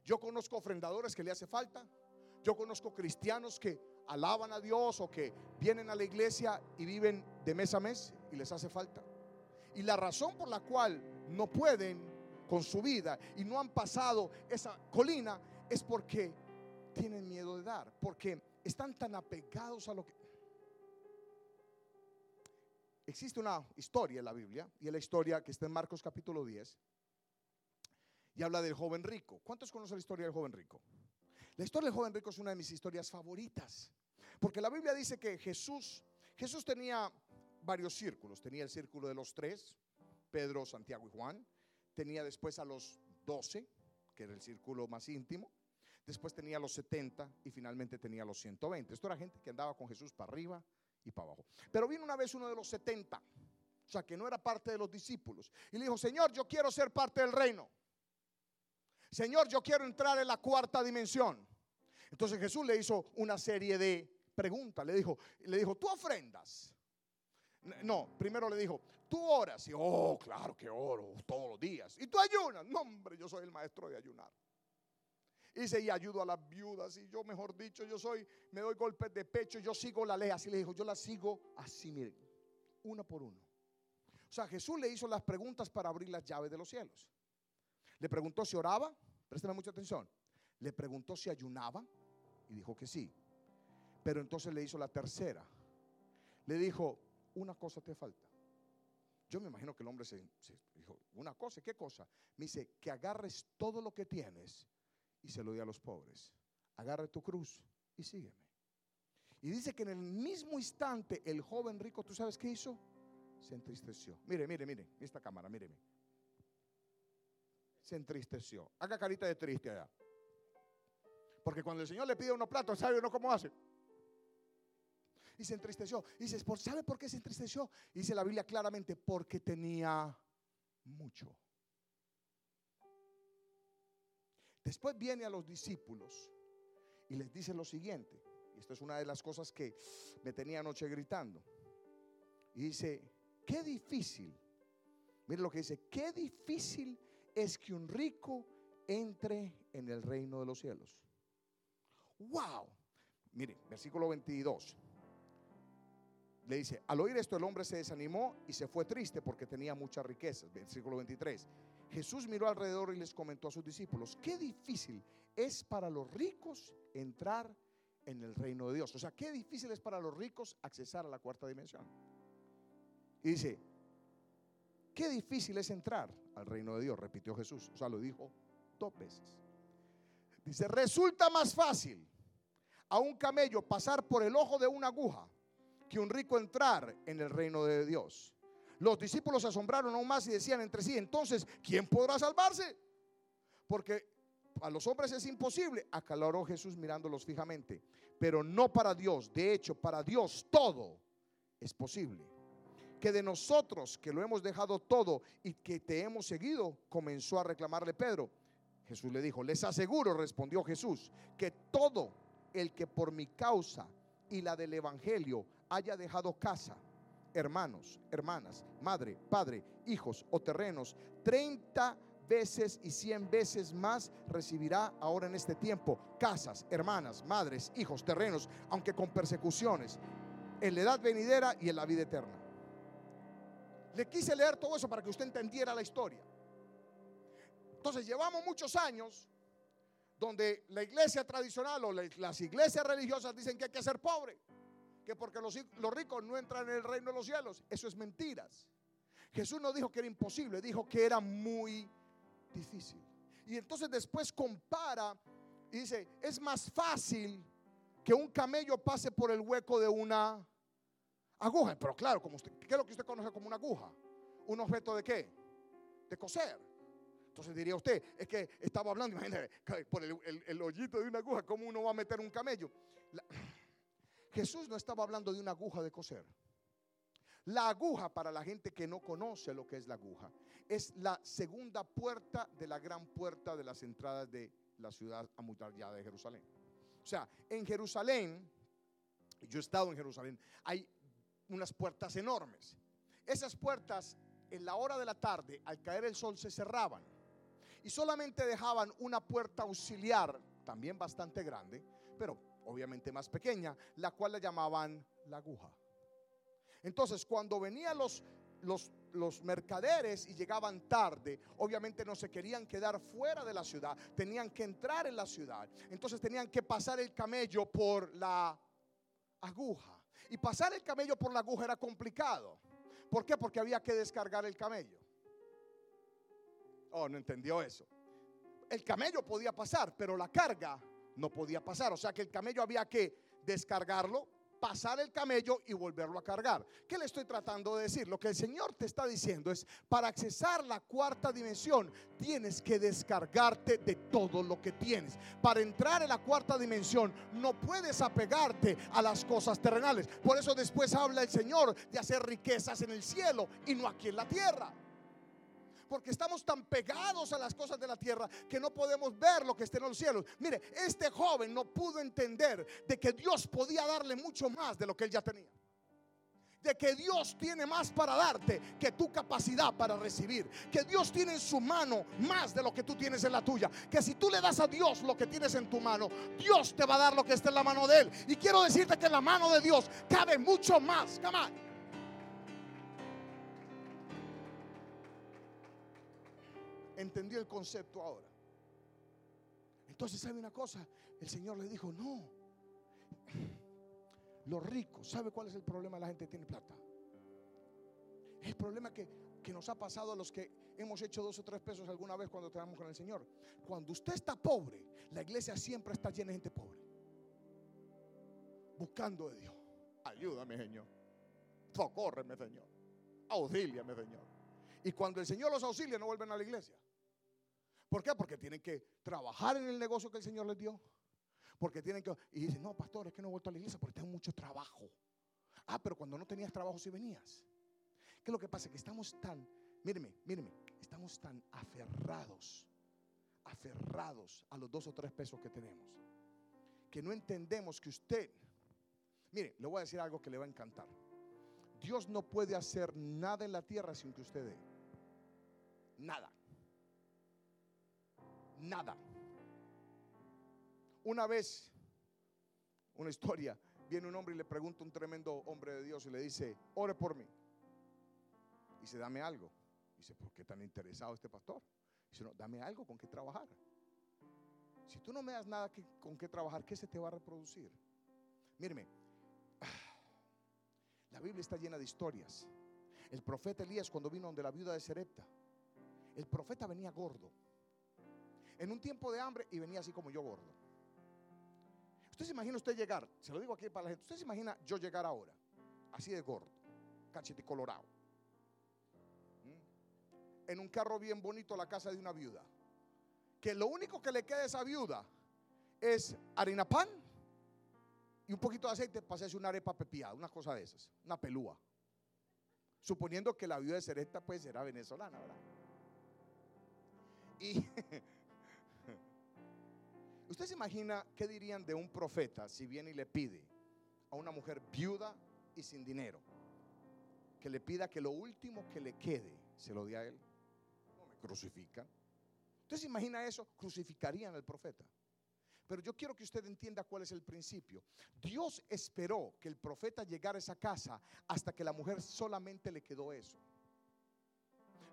Yo conozco ofrendadores que le hace falta. Yo conozco cristianos que alaban a Dios o que vienen a la iglesia y viven de mes a mes y les hace falta. Y la razón por la cual no pueden con su vida y no han pasado esa colina es porque tienen miedo de dar, porque están tan apegados a lo que Existe una historia en la Biblia, y es la historia que está en Marcos capítulo 10, y habla del joven rico. ¿Cuántos conocen la historia del joven rico? La historia del joven rico es una de mis historias favoritas, porque la Biblia dice que Jesús, Jesús tenía varios círculos. Tenía el círculo de los tres, Pedro, Santiago y Juan. Tenía después a los doce, que era el círculo más íntimo. Después tenía los 70 y finalmente tenía a los 120. Esto era gente que andaba con Jesús para arriba y para abajo. Pero vino una vez uno de los 70, o sea, que no era parte de los discípulos, y le dijo, Señor, yo quiero ser parte del reino. Señor, yo quiero entrar en la cuarta dimensión. Entonces Jesús le hizo una serie de preguntas. Le dijo, le dijo, ¿tú ofrendas? No, primero le dijo, tú oras. Y, oh, claro que oro todos los días. ¿Y tú ayunas? No, hombre, yo soy el maestro de ayunar. Y dice, y ayudo a las viudas. Y yo, mejor dicho, yo soy, me doy golpes de pecho. Yo sigo la ley. Así le dijo, yo la sigo así, miren, uno por uno. O sea, Jesús le hizo las preguntas para abrir las llaves de los cielos. Le preguntó si oraba, préstame mucha atención. Le preguntó si ayunaba y dijo que sí. Pero entonces le hizo la tercera. Le dijo, una cosa te falta. Yo me imagino que el hombre se, dijo, una cosa, ¿qué cosa? Me dice, que agarres todo lo que tienes y se lo dé a los pobres. Agarre tu cruz y sígueme. Y dice que en el mismo instante el joven rico, ¿tú sabes qué hizo? Se entristeció. Mire, mire, mire, esta cámara, míreme. Se entristeció. Haga carita de triste allá. Porque cuando el Señor le pide unos platos, ¿sabe uno cómo hace? Y se entristeció. Y dice, ¿sabe por qué se entristeció? Y dice la Biblia claramente, porque tenía mucho. Después viene a los discípulos y les dice lo siguiente. Y esto es una de las cosas que me tenía anoche gritando. Y dice, qué difícil. Mire lo que dice, qué difícil es que un rico entre en el reino de los cielos. Wow. Mire, versículo 22. Le dice, al oír esto el hombre se desanimó y se fue triste porque tenía muchas riquezas. Versículo 23. Jesús miró alrededor y les comentó a sus discípulos, qué difícil es para los ricos entrar en el reino de Dios. O sea, qué difícil es para los ricos accesar a la cuarta dimensión. Y dice, qué difícil es entrar al reino de Dios, repitió Jesús. O sea, lo dijo dos veces. Dice, resulta más fácil a un camello pasar por el ojo de una aguja que un rico entrar en el reino de Dios. Los discípulos se asombraron aún más y decían entre sí, entonces, ¿quién podrá salvarse? Porque a los hombres es imposible, aclaró Jesús mirándolos fijamente, pero no para Dios. De hecho, para Dios todo es posible. Que de nosotros, que lo hemos dejado todo y que te hemos seguido, comenzó a reclamarle Pedro. Jesús le dijo, les aseguro, respondió Jesús, que todo el que por mi causa y la del Evangelio haya dejado casa, hermanos, hermanas, madre, padre, hijos o terrenos, 30 veces y 100 veces más recibirá ahora en este tiempo casas, hermanas, madres, hijos, terrenos, aunque con persecuciones, en la edad venidera y en la vida eterna. Le quise leer todo eso para que usted entendiera la historia. Entonces llevamos muchos años donde la iglesia tradicional o las iglesias religiosas dicen que hay que ser pobre, que porque los, los ricos no entran en el reino de los cielos. Eso es mentiras. Jesús no dijo que era imposible, dijo que era muy difícil. Y entonces después compara y dice, es más fácil que un camello pase por el hueco de una aguja. Pero claro, como ¿qué es lo que usted conoce como una aguja? ¿Un objeto de qué? De coser. Entonces diría usted, es que estaba hablando, imagínate, por el, hoyito de una aguja, ¿cómo uno va a meter un camello? Jesús no estaba hablando de una aguja de coser. La aguja, para la gente que no conoce lo que es la aguja, es la segunda puerta de la gran puerta de las entradas de la ciudad amurallada de Jerusalén. O sea, en Jerusalén, yo he estado en Jerusalén, hay unas puertas enormes. Esas puertas en la hora de la tarde, al caer el sol, se cerraban y solamente dejaban una puerta auxiliar, también bastante grande, pero obviamente más pequeña, la cual la llamaban la aguja. Entonces, cuando venían los, los, mercaderes y llegaban tarde, obviamente no se querían quedar fuera de la ciudad, tenían que entrar en la ciudad. Entonces tenían que pasar el camello por la aguja. Y pasar el camello por la aguja era complicado. ¿Por qué? Porque había que descargar el camello. Oh, no entendió eso. El camello podía pasar, pero la carga no podía pasar. O sea que el camello había que descargarlo, pasar el camello y volverlo a cargar. ¿Qué le estoy tratando de decir? Lo que el Señor te está diciendo es, para accesar la cuarta dimensión, tienes que descargarte de todo lo que tienes. Para entrar en la cuarta dimensión, no puedes apegarte a las cosas terrenales. Por eso después habla el Señor de hacer riquezas en el cielo y no aquí en la tierra porque estamos tan pegados a las cosas de la tierra que no podemos ver lo que está en los cielos. Mire, este joven no pudo entender de que Dios podía darle mucho más de lo que él ya tenía de que Dios tiene más para darte que tu capacidad para recibir. Que Dios tiene en su mano más de lo que tú tienes en la tuya. Que si tú le das a Dios lo que tienes en tu mano, Dios te va a dar lo que está en la mano de Él. Y quiero decirte que en la mano de Dios cabe mucho más. Come entendió el concepto ahora. Entonces, ¿sabe una cosa? El Señor le dijo, no. Los ricos, ¿sabe cuál es el problema de la gente que tiene plata? El problema que, que nos ha pasado a los que hemos hecho dos o tres pesos alguna vez cuando trabajamos con el Señor. Cuando usted está pobre, la iglesia siempre está llena de gente pobre. Buscando de Dios. Ayúdame, Señor. Socórreme, Señor. Auxíliame, Señor. Y cuando el Señor los auxilia, no vuelven a la iglesia. ¿Por qué? Porque tienen que trabajar en el negocio que el Señor les dio. Porque tienen que... Y dicen, no, pastor, es que no he vuelto a la iglesia porque tengo mucho trabajo. Ah, pero cuando no tenías trabajo sí venías. ¿Qué es lo que pasa? Que estamos tan, míreme, míreme, estamos tan aferrados, aferrados a los dos o tres pesos que tenemos, que no entendemos que usted, mire, le voy a decir algo que le va a encantar. Dios no puede hacer nada en la tierra sin que usted dé. Nada nada. Una vez, una historia, viene un hombre y le pregunta a un tremendo hombre de Dios y le dice, ore por mí. Y dice, dame algo. dice, ¿por qué tan interesado este pastor? dice, no, dame algo con que trabajar. Si tú no me das nada con que trabajar, ¿qué se te va a reproducir? Míreme, la Biblia está llena de historias. El profeta Elías cuando vino donde la viuda de Serepta, el profeta venía gordo en un tiempo de hambre y venía así como yo gordo. Usted se imagina usted llegar, se lo digo aquí para la gente, usted se imagina yo llegar ahora, así de gordo, cachete colorado, en un carro bien bonito a la casa de una viuda, que lo único que le queda a esa viuda es harina pan y un poquito de aceite para hacerse una arepa pepiada, una cosa de esas, una pelúa. Suponiendo que la viuda de Sereta pues era venezolana, ¿verdad? Y <laughs> ¿Usted se imagina qué dirían de un profeta si viene y le pide a una mujer viuda y sin dinero? Que le pida que lo último que le quede se lo dé a él. No me crucifican. ¿Usted se imagina eso? Crucificarían al profeta. Pero yo quiero que usted entienda cuál es el principio. Dios esperó que el profeta llegara a esa casa hasta que la mujer solamente le quedó eso.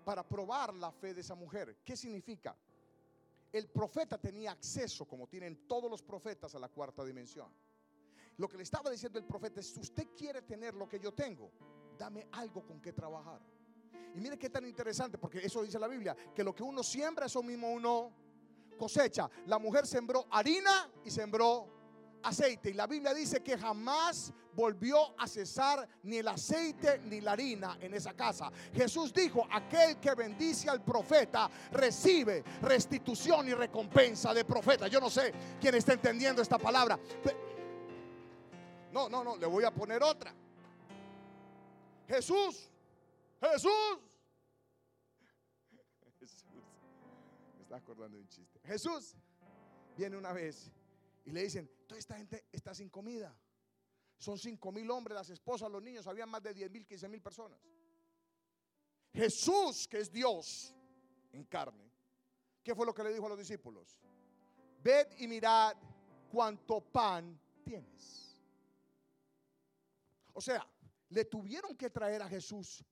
Para probar la fe de esa mujer. ¿Qué significa? El profeta tenía acceso, como tienen todos los profetas, a la cuarta dimensión. Lo que le estaba diciendo el profeta es, si usted quiere tener lo que yo tengo, dame algo con que trabajar. Y mire qué tan interesante, porque eso dice la Biblia, que lo que uno siembra, eso mismo uno cosecha. La mujer sembró harina y sembró aceite. Y la Biblia dice que jamás volvió a cesar ni el aceite ni la harina en esa casa. Jesús dijo, aquel que bendice al profeta recibe restitución y recompensa de profeta. Yo no sé quién está entendiendo esta palabra. No, no, no, le voy a poner otra. Jesús, Jesús. <laughs> Jesús. Me está acordando de un chiste. Jesús viene una vez y le dicen, toda esta gente está sin comida. Son cinco mil hombres, las esposas, los niños, había más de 10 mil, 15 mil personas. Jesús, que es Dios en carne, ¿qué fue lo que le dijo a los discípulos? Ved y mirad cuánto pan tienes. O sea, le tuvieron que traer a Jesús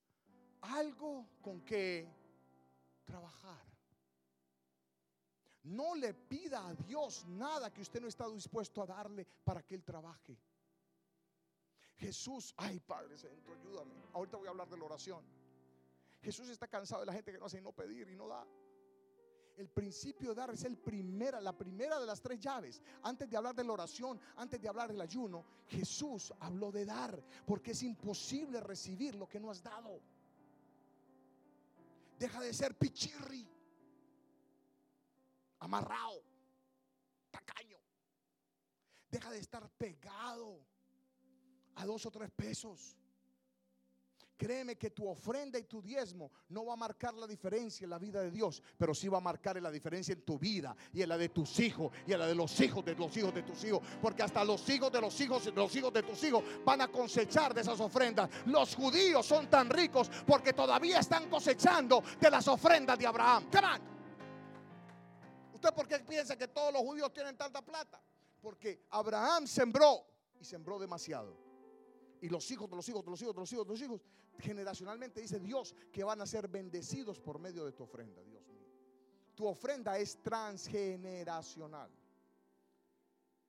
algo con que trabajar. No le pida a Dios nada que usted no está dispuesto a darle para que Él trabaje. Jesús, ay Padre Santo, ayúdame. Ahorita voy a hablar de la oración. Jesús está cansado de la gente que no hace no pedir y no da. El principio de dar es el primera, la primera de las tres llaves. Antes de hablar de la oración, antes de hablar del ayuno, Jesús habló de dar, porque es imposible recibir lo que no has dado. Deja de ser pichirri, amarrado, tacaño. Deja de estar pegado a dos o tres pesos. Créeme que tu ofrenda y tu diezmo no va a marcar la diferencia en la vida de Dios, pero sí va a marcar la diferencia en tu vida y en la de tus hijos y en la de los hijos de los hijos de tus hijos, porque hasta los hijos de los hijos de los hijos de tus hijos van a cosechar de esas ofrendas. Los judíos son tan ricos porque todavía están cosechando de las ofrendas de Abraham. Come on. ¿Usted por qué piensa que todos los judíos tienen tanta plata? Porque Abraham sembró y sembró demasiado y los hijos de los hijos de los hijos de los hijos de los hijos, generacionalmente dice Dios que van a ser bendecidos por medio de tu ofrenda, Dios mío. Tu ofrenda es transgeneracional.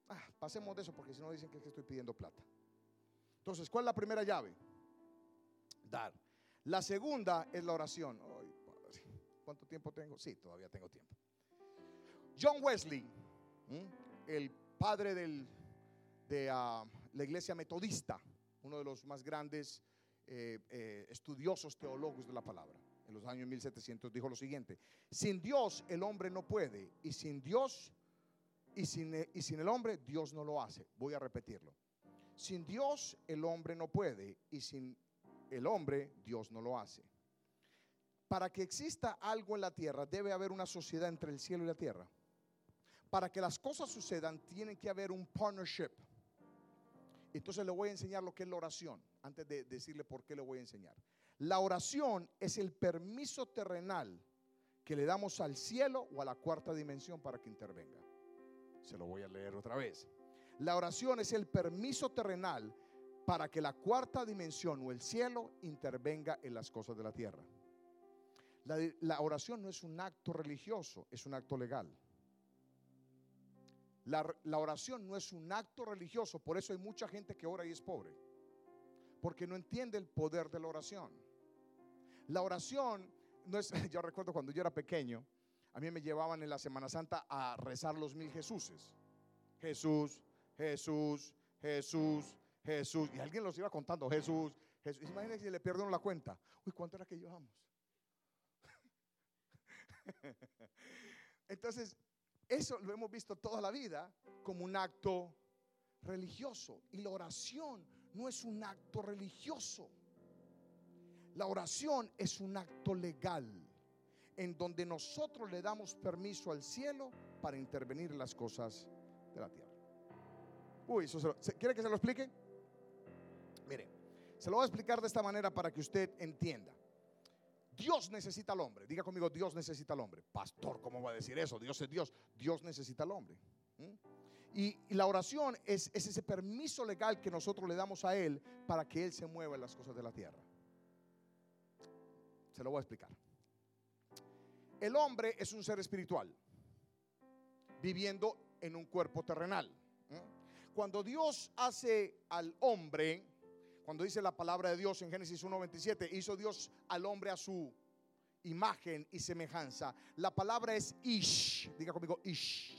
Ah, pasemos de eso porque si no dicen que estoy pidiendo plata. Entonces, ¿cuál es la primera llave? Dar. La segunda es la oración. ¿Cuánto tiempo tengo? Sí, todavía tengo tiempo. John Wesley, el padre de ah, la iglesia metodista, uno de los más grandes eh, eh, estudiosos teólogos de la palabra, en los años 1700, dijo lo siguiente, sin Dios el hombre no puede, y sin Dios y sin, eh, y sin el hombre Dios no lo hace. Voy a repetirlo. Sin Dios el hombre no puede, y sin el hombre Dios no lo hace. Para que exista algo en la tierra, debe haber una sociedad entre el cielo y la tierra. Para que las cosas sucedan, tiene que haber un partnership entonces le voy a enseñar lo que es la oración, antes de decirle por qué le voy a enseñar. La oración es el permiso terrenal que le damos al cielo o a la cuarta dimensión para que intervenga. Se lo voy a leer otra vez. La oración es el permiso terrenal para que la cuarta dimensión o el cielo intervenga en las cosas de la tierra. La, la oración no es un acto religioso, es un acto legal. La, oración no es un acto religioso, por eso hay mucha gente que ora y es pobre, porque no entiende el poder de la oración. La oración no es, <laughs> yo recuerdo cuando yo era pequeño, a mí me llevaban en la Semana Santa a rezar los mil Jesuses. Jesús, Jesús, Jesús, Jesús. Y alguien los iba contando, Jesús, Jesús. Imagínense si le pierden la cuenta. Uy, ¿cuánto era que llevamos? <laughs> Entonces, eso lo hemos visto toda la vida como un acto religioso. Y la oración no es un acto religioso. La oración es un acto legal en donde nosotros le damos permiso al cielo para intervenir en las cosas de la tierra. Uy, eso ¿quiere que se lo explique? Mire, se lo voy a explicar de esta manera para que usted entienda. Dios necesita al hombre. Diga conmigo, Dios necesita al hombre. Pastor, ¿cómo va a decir eso? Dios es Dios. Dios necesita al hombre. Y, la oración es, es, ese permiso legal que nosotros le damos a Él para que Él se mueva en las cosas de la tierra. Se lo voy a explicar. El hombre es un ser espiritual, viviendo en un cuerpo terrenal. Cuando Dios hace al hombre, cuando dice la palabra de Dios en Génesis 1.27, hizo Dios al hombre a su imagen y semejanza. La palabra es ish. Diga conmigo ish.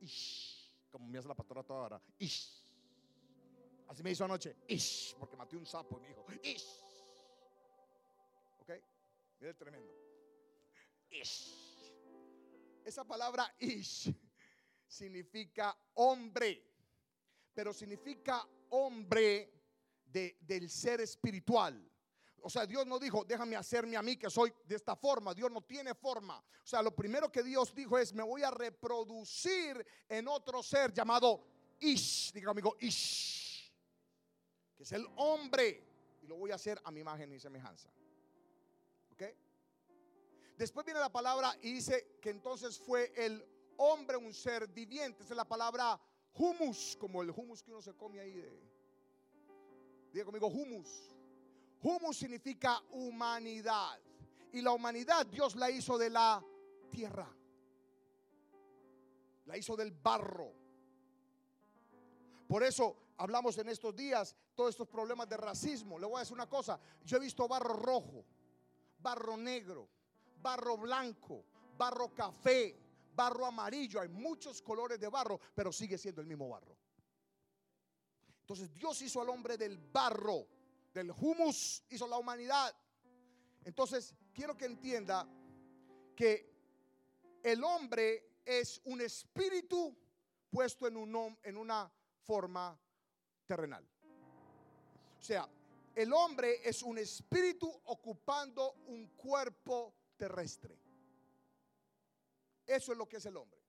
Ish. Como me hace la pastora toda hora. Ish. Así me hizo anoche. Ish. Porque maté un sapo y me dijo ish. ¿Ok? Mira el tremendo. Ish. Esa palabra ish significa hombre. Pero significa hombre del ser espiritual. O sea, Dios no dijo, déjame hacerme a mí que soy de esta forma. Dios no tiene forma. O sea, lo primero que Dios dijo es, me voy a reproducir en otro ser llamado Ish. Diga amigo, Ish. Que es el hombre. Y lo voy a hacer a mi imagen y semejanza. ¿Ok? Después viene la palabra y dice que entonces fue el hombre un ser viviente. Esa es la palabra humus, como el humus que uno se come ahí de Diga conmigo, humus. Humus significa humanidad. Y la humanidad Dios la hizo de la tierra. La hizo del barro. Por eso hablamos en estos días todos estos problemas de racismo. Le voy a decir una cosa. Yo he visto barro rojo, barro negro, barro blanco, barro café, barro amarillo, hay muchos colores de barro, pero sigue siendo el mismo barro. Entonces Dios hizo al hombre del barro, del humus, hizo la humanidad. Entonces quiero que entienda que el hombre es un espíritu puesto en, un, en una forma terrenal. O sea, el hombre es un espíritu ocupando un cuerpo terrestre. Eso es lo que es el hombre.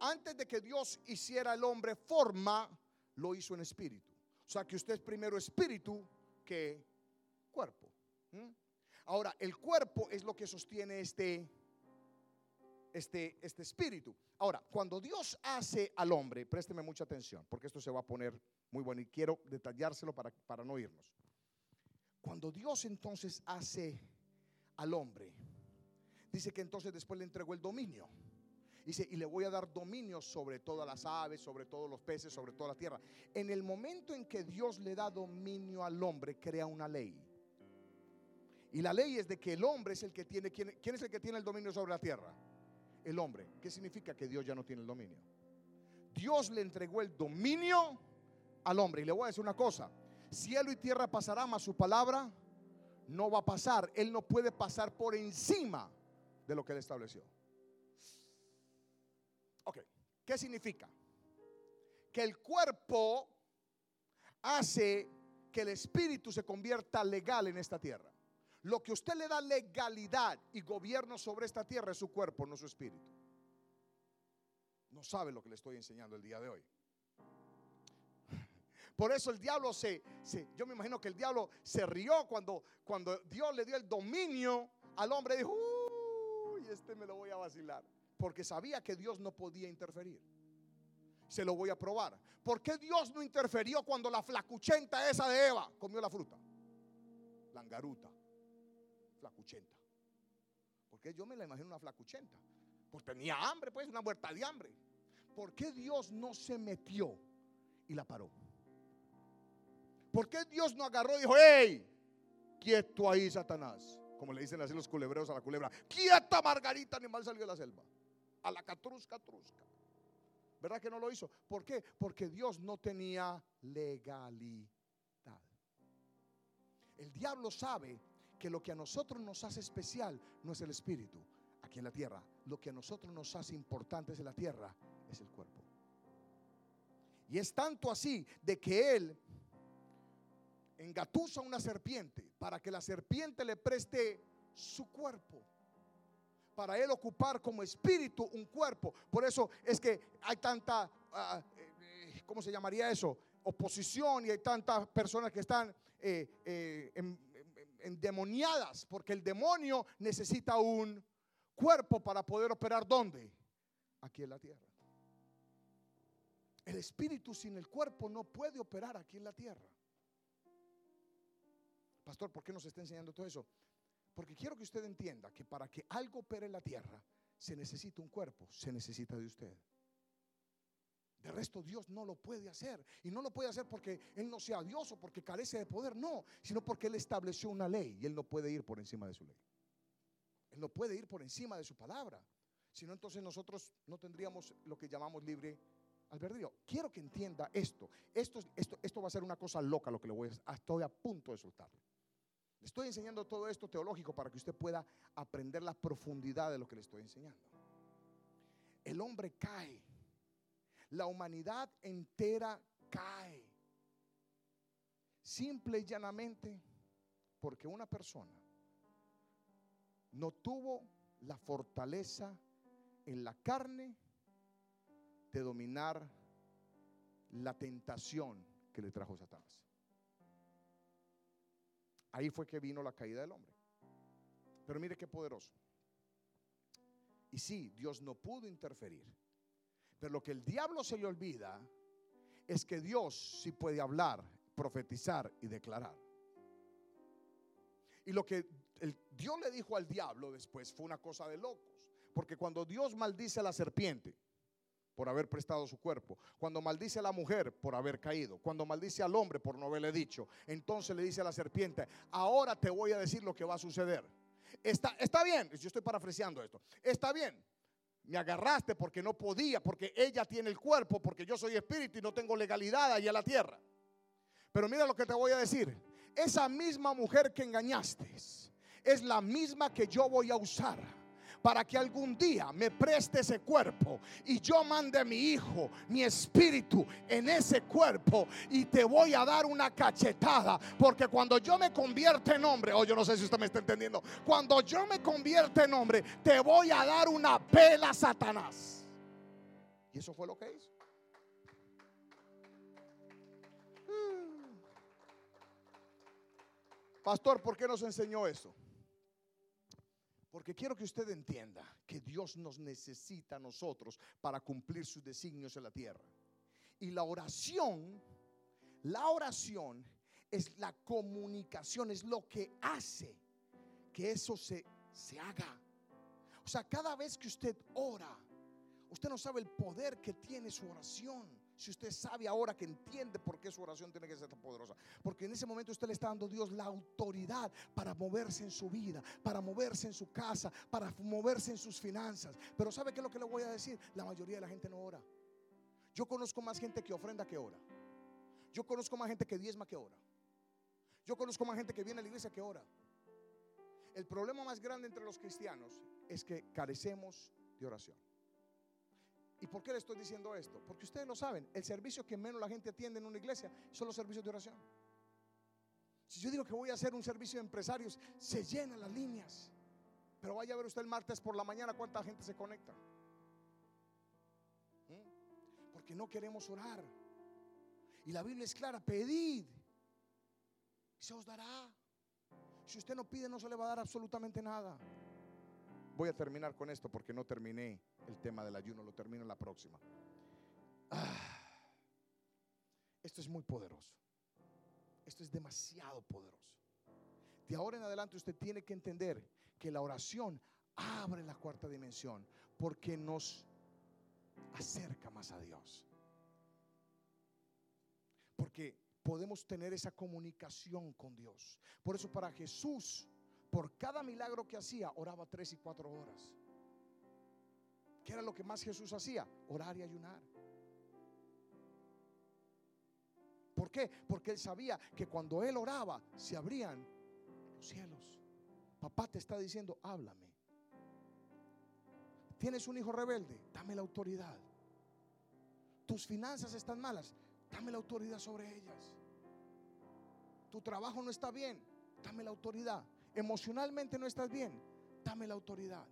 Antes de que Dios hiciera el hombre forma, lo hizo en espíritu. O sea que usted es primero espíritu que cuerpo. Ahora, el cuerpo es lo que sostiene este, este, este espíritu. Ahora, cuando Dios hace al hombre, présteme mucha atención, porque esto se va a poner muy bueno y quiero detallárselo para, para no irnos. Cuando Dios entonces hace al hombre, dice que entonces después le entregó el dominio. Dice, y le voy a dar dominio sobre todas las aves, sobre todos los peces, sobre toda la tierra. En el momento en que Dios le da dominio al hombre, crea una ley. Y la ley es de que el hombre es el que tiene, ¿quién, quién es el que tiene el dominio sobre la tierra? El hombre. ¿Qué significa que Dios ya no tiene el dominio? Dios le entregó el dominio al hombre. Y le voy a decir una cosa, cielo y tierra pasarán, mas su palabra no va a pasar. Él no puede pasar por encima de lo que él estableció. Ok, ¿qué significa? Que el cuerpo hace que el espíritu se convierta legal en esta tierra. Lo que usted le da legalidad y gobierno sobre esta tierra es su cuerpo, no su espíritu. No sabe lo que le estoy enseñando el día de hoy. Por eso el diablo se, yo me imagino que el diablo se rió cuando, cuando Dios le dio el dominio al hombre. Dijo, uy, este me lo voy a vacilar. Porque sabía que Dios no podía interferir. Se lo voy a probar. ¿Por qué Dios no interferió cuando la flacuchenta esa de Eva comió la fruta? Langaruta, flacuchenta. Porque yo me la imagino una flacuchenta. Pues tenía hambre, pues una muerta de hambre. ¿Por qué Dios no se metió y la paró? ¿Por qué Dios no agarró y dijo, hey, quieto ahí, Satanás? Como le dicen así los culebreos a la culebra. Quieta, Margarita, animal salió de la selva. A la catrusca, trusca. ¿Verdad que no lo hizo? ¿Por qué? Porque Dios no tenía legalidad. El diablo sabe que lo que a nosotros nos hace especial no es el espíritu aquí en la tierra. Lo que a nosotros nos hace importantes en la tierra es el cuerpo. Y es tanto así de que él engatusa una serpiente para que la serpiente le preste su cuerpo. Para él ocupar como espíritu un cuerpo. Por eso es que hay tanta, ah, eh, ¿cómo se llamaría eso? Oposición y hay tantas personas que están eh, eh, endemoniadas. Porque el demonio necesita un cuerpo para poder operar ¿dónde? Aquí en la tierra. El espíritu sin el cuerpo no puede operar aquí en la tierra. Pastor, ¿por qué nos está enseñando todo eso? Porque quiero que usted entienda que para que algo opere en la tierra, se necesita un cuerpo, se necesita de usted. De resto Dios no lo puede hacer. Y no lo puede hacer porque Él no sea Dios o porque carece de poder, no, sino porque Él estableció una ley y Él no puede ir por encima de su ley. Él no puede ir por encima de su palabra. Si no, entonces nosotros no tendríamos lo que llamamos libre albedrío. Quiero que entienda esto. Esto, esto. esto va a ser una cosa loca lo que le voy a Estoy a punto de soltarlo. Estoy enseñando todo esto teológico para que usted pueda aprender la profundidad de lo que le estoy enseñando. El hombre cae. La humanidad entera cae. Simple y llanamente porque una persona no tuvo la fortaleza en la carne de dominar la tentación que le trajo Satanás. Ahí fue que vino la caída del hombre. Pero mire qué poderoso. Y sí, Dios no pudo interferir. Pero lo que el diablo se le olvida es que Dios sí puede hablar, profetizar y declarar. Y lo que Dios le dijo al diablo después fue una cosa de locos. Porque cuando Dios maldice a la serpiente, por haber prestado su cuerpo, cuando maldice a la mujer por haber caído, cuando maldice al hombre por no haberle dicho, entonces le dice a la serpiente, ahora te voy a decir lo que va a suceder. Está, está bien, yo estoy parafraseando esto. Está bien, me agarraste porque no podía, porque ella tiene el cuerpo, porque yo soy espíritu y no tengo legalidad allá en la tierra. Pero mira lo que te voy a decir. Esa misma mujer que engañaste es la misma que yo voy a usar para que algún día me preste ese cuerpo y yo mande mi hijo, mi espíritu en ese cuerpo y te voy a dar una cachetada. Porque cuando yo me convierte en hombre, oh, yo no sé si usted me está entendiendo, cuando yo me convierte en hombre, te voy a dar una pela, Satanás. Y eso fue lo que hizo. Mm. Pastor, ¿por qué nos enseñó eso? Porque quiero que usted entienda que Dios nos necesita a nosotros para cumplir sus designios en la tierra. Y la oración, la oración es la comunicación, es lo que hace que eso se, se haga. O sea, cada vez que usted ora, usted no sabe el poder que tiene su oración. Si usted sabe ahora que entiende por qué su oración tiene que ser tan poderosa. Porque en ese momento usted le está dando a Dios la autoridad para moverse en su vida, para moverse en su casa, para moverse en sus finanzas. Pero ¿sabe qué es lo que le voy a decir? La mayoría de la gente no ora. Yo conozco más gente que ofrenda que ora. Yo conozco más gente que diezma que ora. Yo conozco más gente que viene a la iglesia que ora. El problema más grande entre los cristianos es que carecemos de oración. ¿Y por qué le estoy diciendo esto? Porque ustedes lo saben, el servicio que menos la gente atiende en una iglesia son los servicios de oración. Si yo digo que voy a hacer un servicio de empresarios, se llenan las líneas. Pero vaya a ver usted el martes por la mañana cuánta gente se conecta. ¿Mm? Porque no queremos orar. Y la Biblia es clara, pedid. Y se os dará. Si usted no pide, no se le va a dar absolutamente nada. Voy a terminar con esto porque no terminé el tema del ayuno, lo termino en la próxima. Ah, esto es muy poderoso. Esto es demasiado poderoso. De ahora en adelante usted tiene que entender que la oración abre la cuarta dimensión porque nos acerca más a Dios. Porque podemos tener esa comunicación con Dios. Por eso para Jesús por cada milagro que hacía, oraba tres y cuatro horas. ¿Qué era lo que más Jesús hacía? Orar y ayunar. ¿Por qué? Porque él sabía que cuando él oraba se abrían los cielos. Papá te está diciendo, háblame. Tienes un hijo rebelde, dame la autoridad. Tus finanzas están malas, dame la autoridad sobre ellas. Tu trabajo no está bien, dame la autoridad emocionalmente no estás bien, dame la autoridad.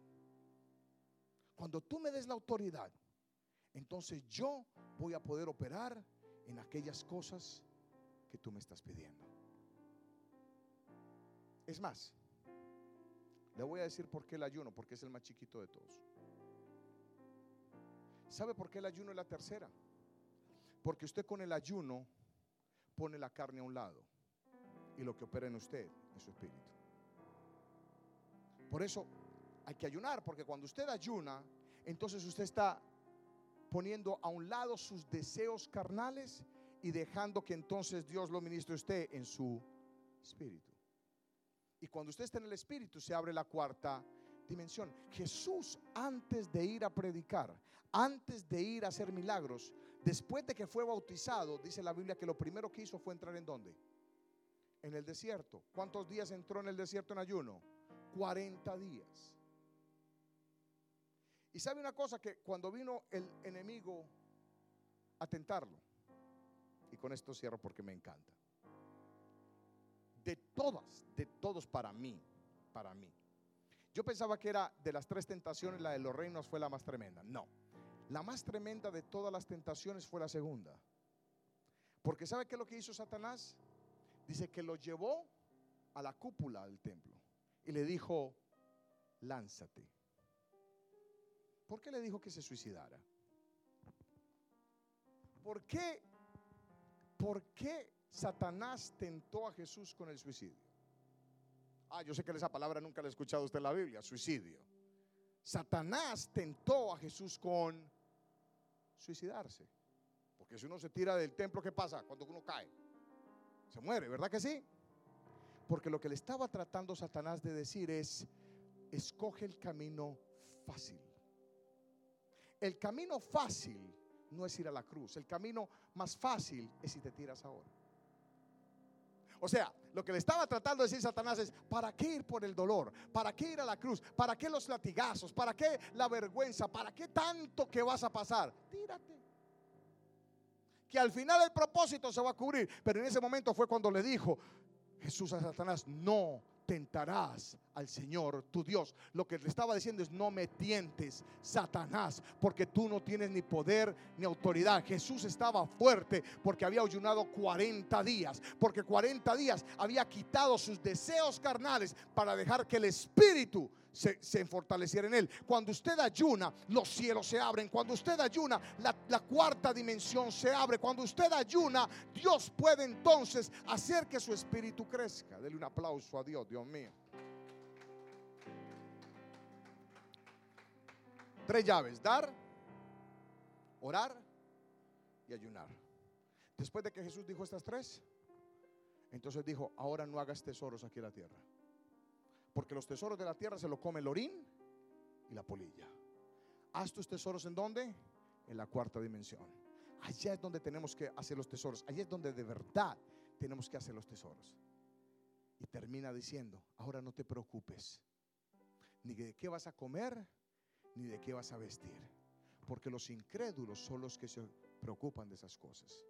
Cuando tú me des la autoridad, entonces yo voy a poder operar en aquellas cosas que tú me estás pidiendo. Es más, le voy a decir por qué el ayuno, porque es el más chiquito de todos. ¿Sabe por qué el ayuno es la tercera? Porque usted con el ayuno pone la carne a un lado y lo que opera en usted es su espíritu. Por eso hay que ayunar, porque cuando usted ayuna, entonces usted está poniendo a un lado sus deseos carnales y dejando que entonces Dios lo ministre a usted en su espíritu. Y cuando usted está en el espíritu se abre la cuarta dimensión. Jesús antes de ir a predicar, antes de ir a hacer milagros, después de que fue bautizado, dice la Biblia que lo primero que hizo fue entrar en dónde? En el desierto. ¿Cuántos días entró en el desierto en ayuno? 40 días. Y sabe una cosa que cuando vino el enemigo a tentarlo, y con esto cierro porque me encanta, de todas, de todos para mí, para mí. Yo pensaba que era de las tres tentaciones, la de los reinos fue la más tremenda. No, la más tremenda de todas las tentaciones fue la segunda. Porque ¿sabe qué es lo que hizo Satanás? Dice que lo llevó a la cúpula del templo y le dijo, lánzate. ¿Por qué le dijo que se suicidara? ¿Por qué, ¿Por qué Satanás tentó a Jesús con el suicidio? Ah, yo sé que esa palabra nunca la ha escuchado usted en la Biblia, suicidio. Satanás tentó a Jesús con suicidarse. Porque si uno se tira del templo, ¿qué pasa cuando uno cae? Se muere, ¿verdad que sí? Porque lo que le estaba tratando Satanás de decir es, escoge el camino fácil. El camino fácil no es ir a la cruz. El camino más fácil es si te tiras ahora. O sea, lo que le estaba tratando de decir Satanás es, ¿para qué ir por el dolor? ¿Para qué ir a la cruz? ¿Para qué los latigazos? ¿Para qué la vergüenza? ¿Para qué tanto que vas a pasar? Tírate. Que al final el propósito se va a cubrir. Pero en ese momento fue cuando le dijo Jesús a Satanás, no tentarás al Señor tu Dios. Lo que le estaba diciendo es no me tientes, Satanás, porque tú no tienes ni poder ni autoridad. Jesús estaba fuerte porque había ayunado 40 días, porque 40 días había quitado sus deseos carnales para dejar que el Espíritu se, fortaleciera en él. Cuando usted ayuna, los cielos se abren. Cuando usted ayuna, la, la cuarta dimensión se abre. Cuando usted ayuna, Dios puede entonces hacer que su espíritu crezca. Dele un aplauso a Dios, Dios mío. Tres llaves, dar, orar y ayunar. Después de que Jesús dijo estas tres, entonces dijo, ahora no hagas tesoros aquí en la tierra. Porque los tesoros de la tierra se lo come el orín y la polilla. Haz tus tesoros en dónde? En la cuarta dimensión. Allá es donde tenemos que hacer los tesoros. Allá es donde de verdad tenemos que hacer los tesoros. Y termina diciendo, ahora no te preocupes ni de qué vas a comer, ni de qué vas a vestir. Porque los incrédulos son los que se preocupan de esas cosas.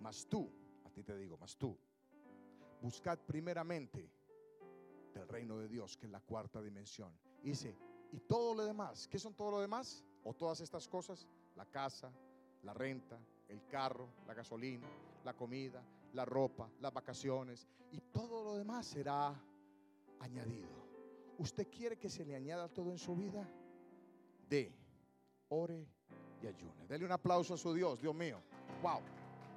Mas tú, a ti te digo, mas tú, buscad primeramente del reino de Dios, que es la cuarta dimensión. dice, y todo lo demás, ¿qué son todo lo demás? O todas estas cosas, la casa, la renta, el carro, la gasolina, la comida, la ropa, las vacaciones, y todo lo demás será añadido. ¿Usted quiere que se le añada todo en su vida? De, ore y ayune. Dele un aplauso a su Dios, Dios mío. Wow.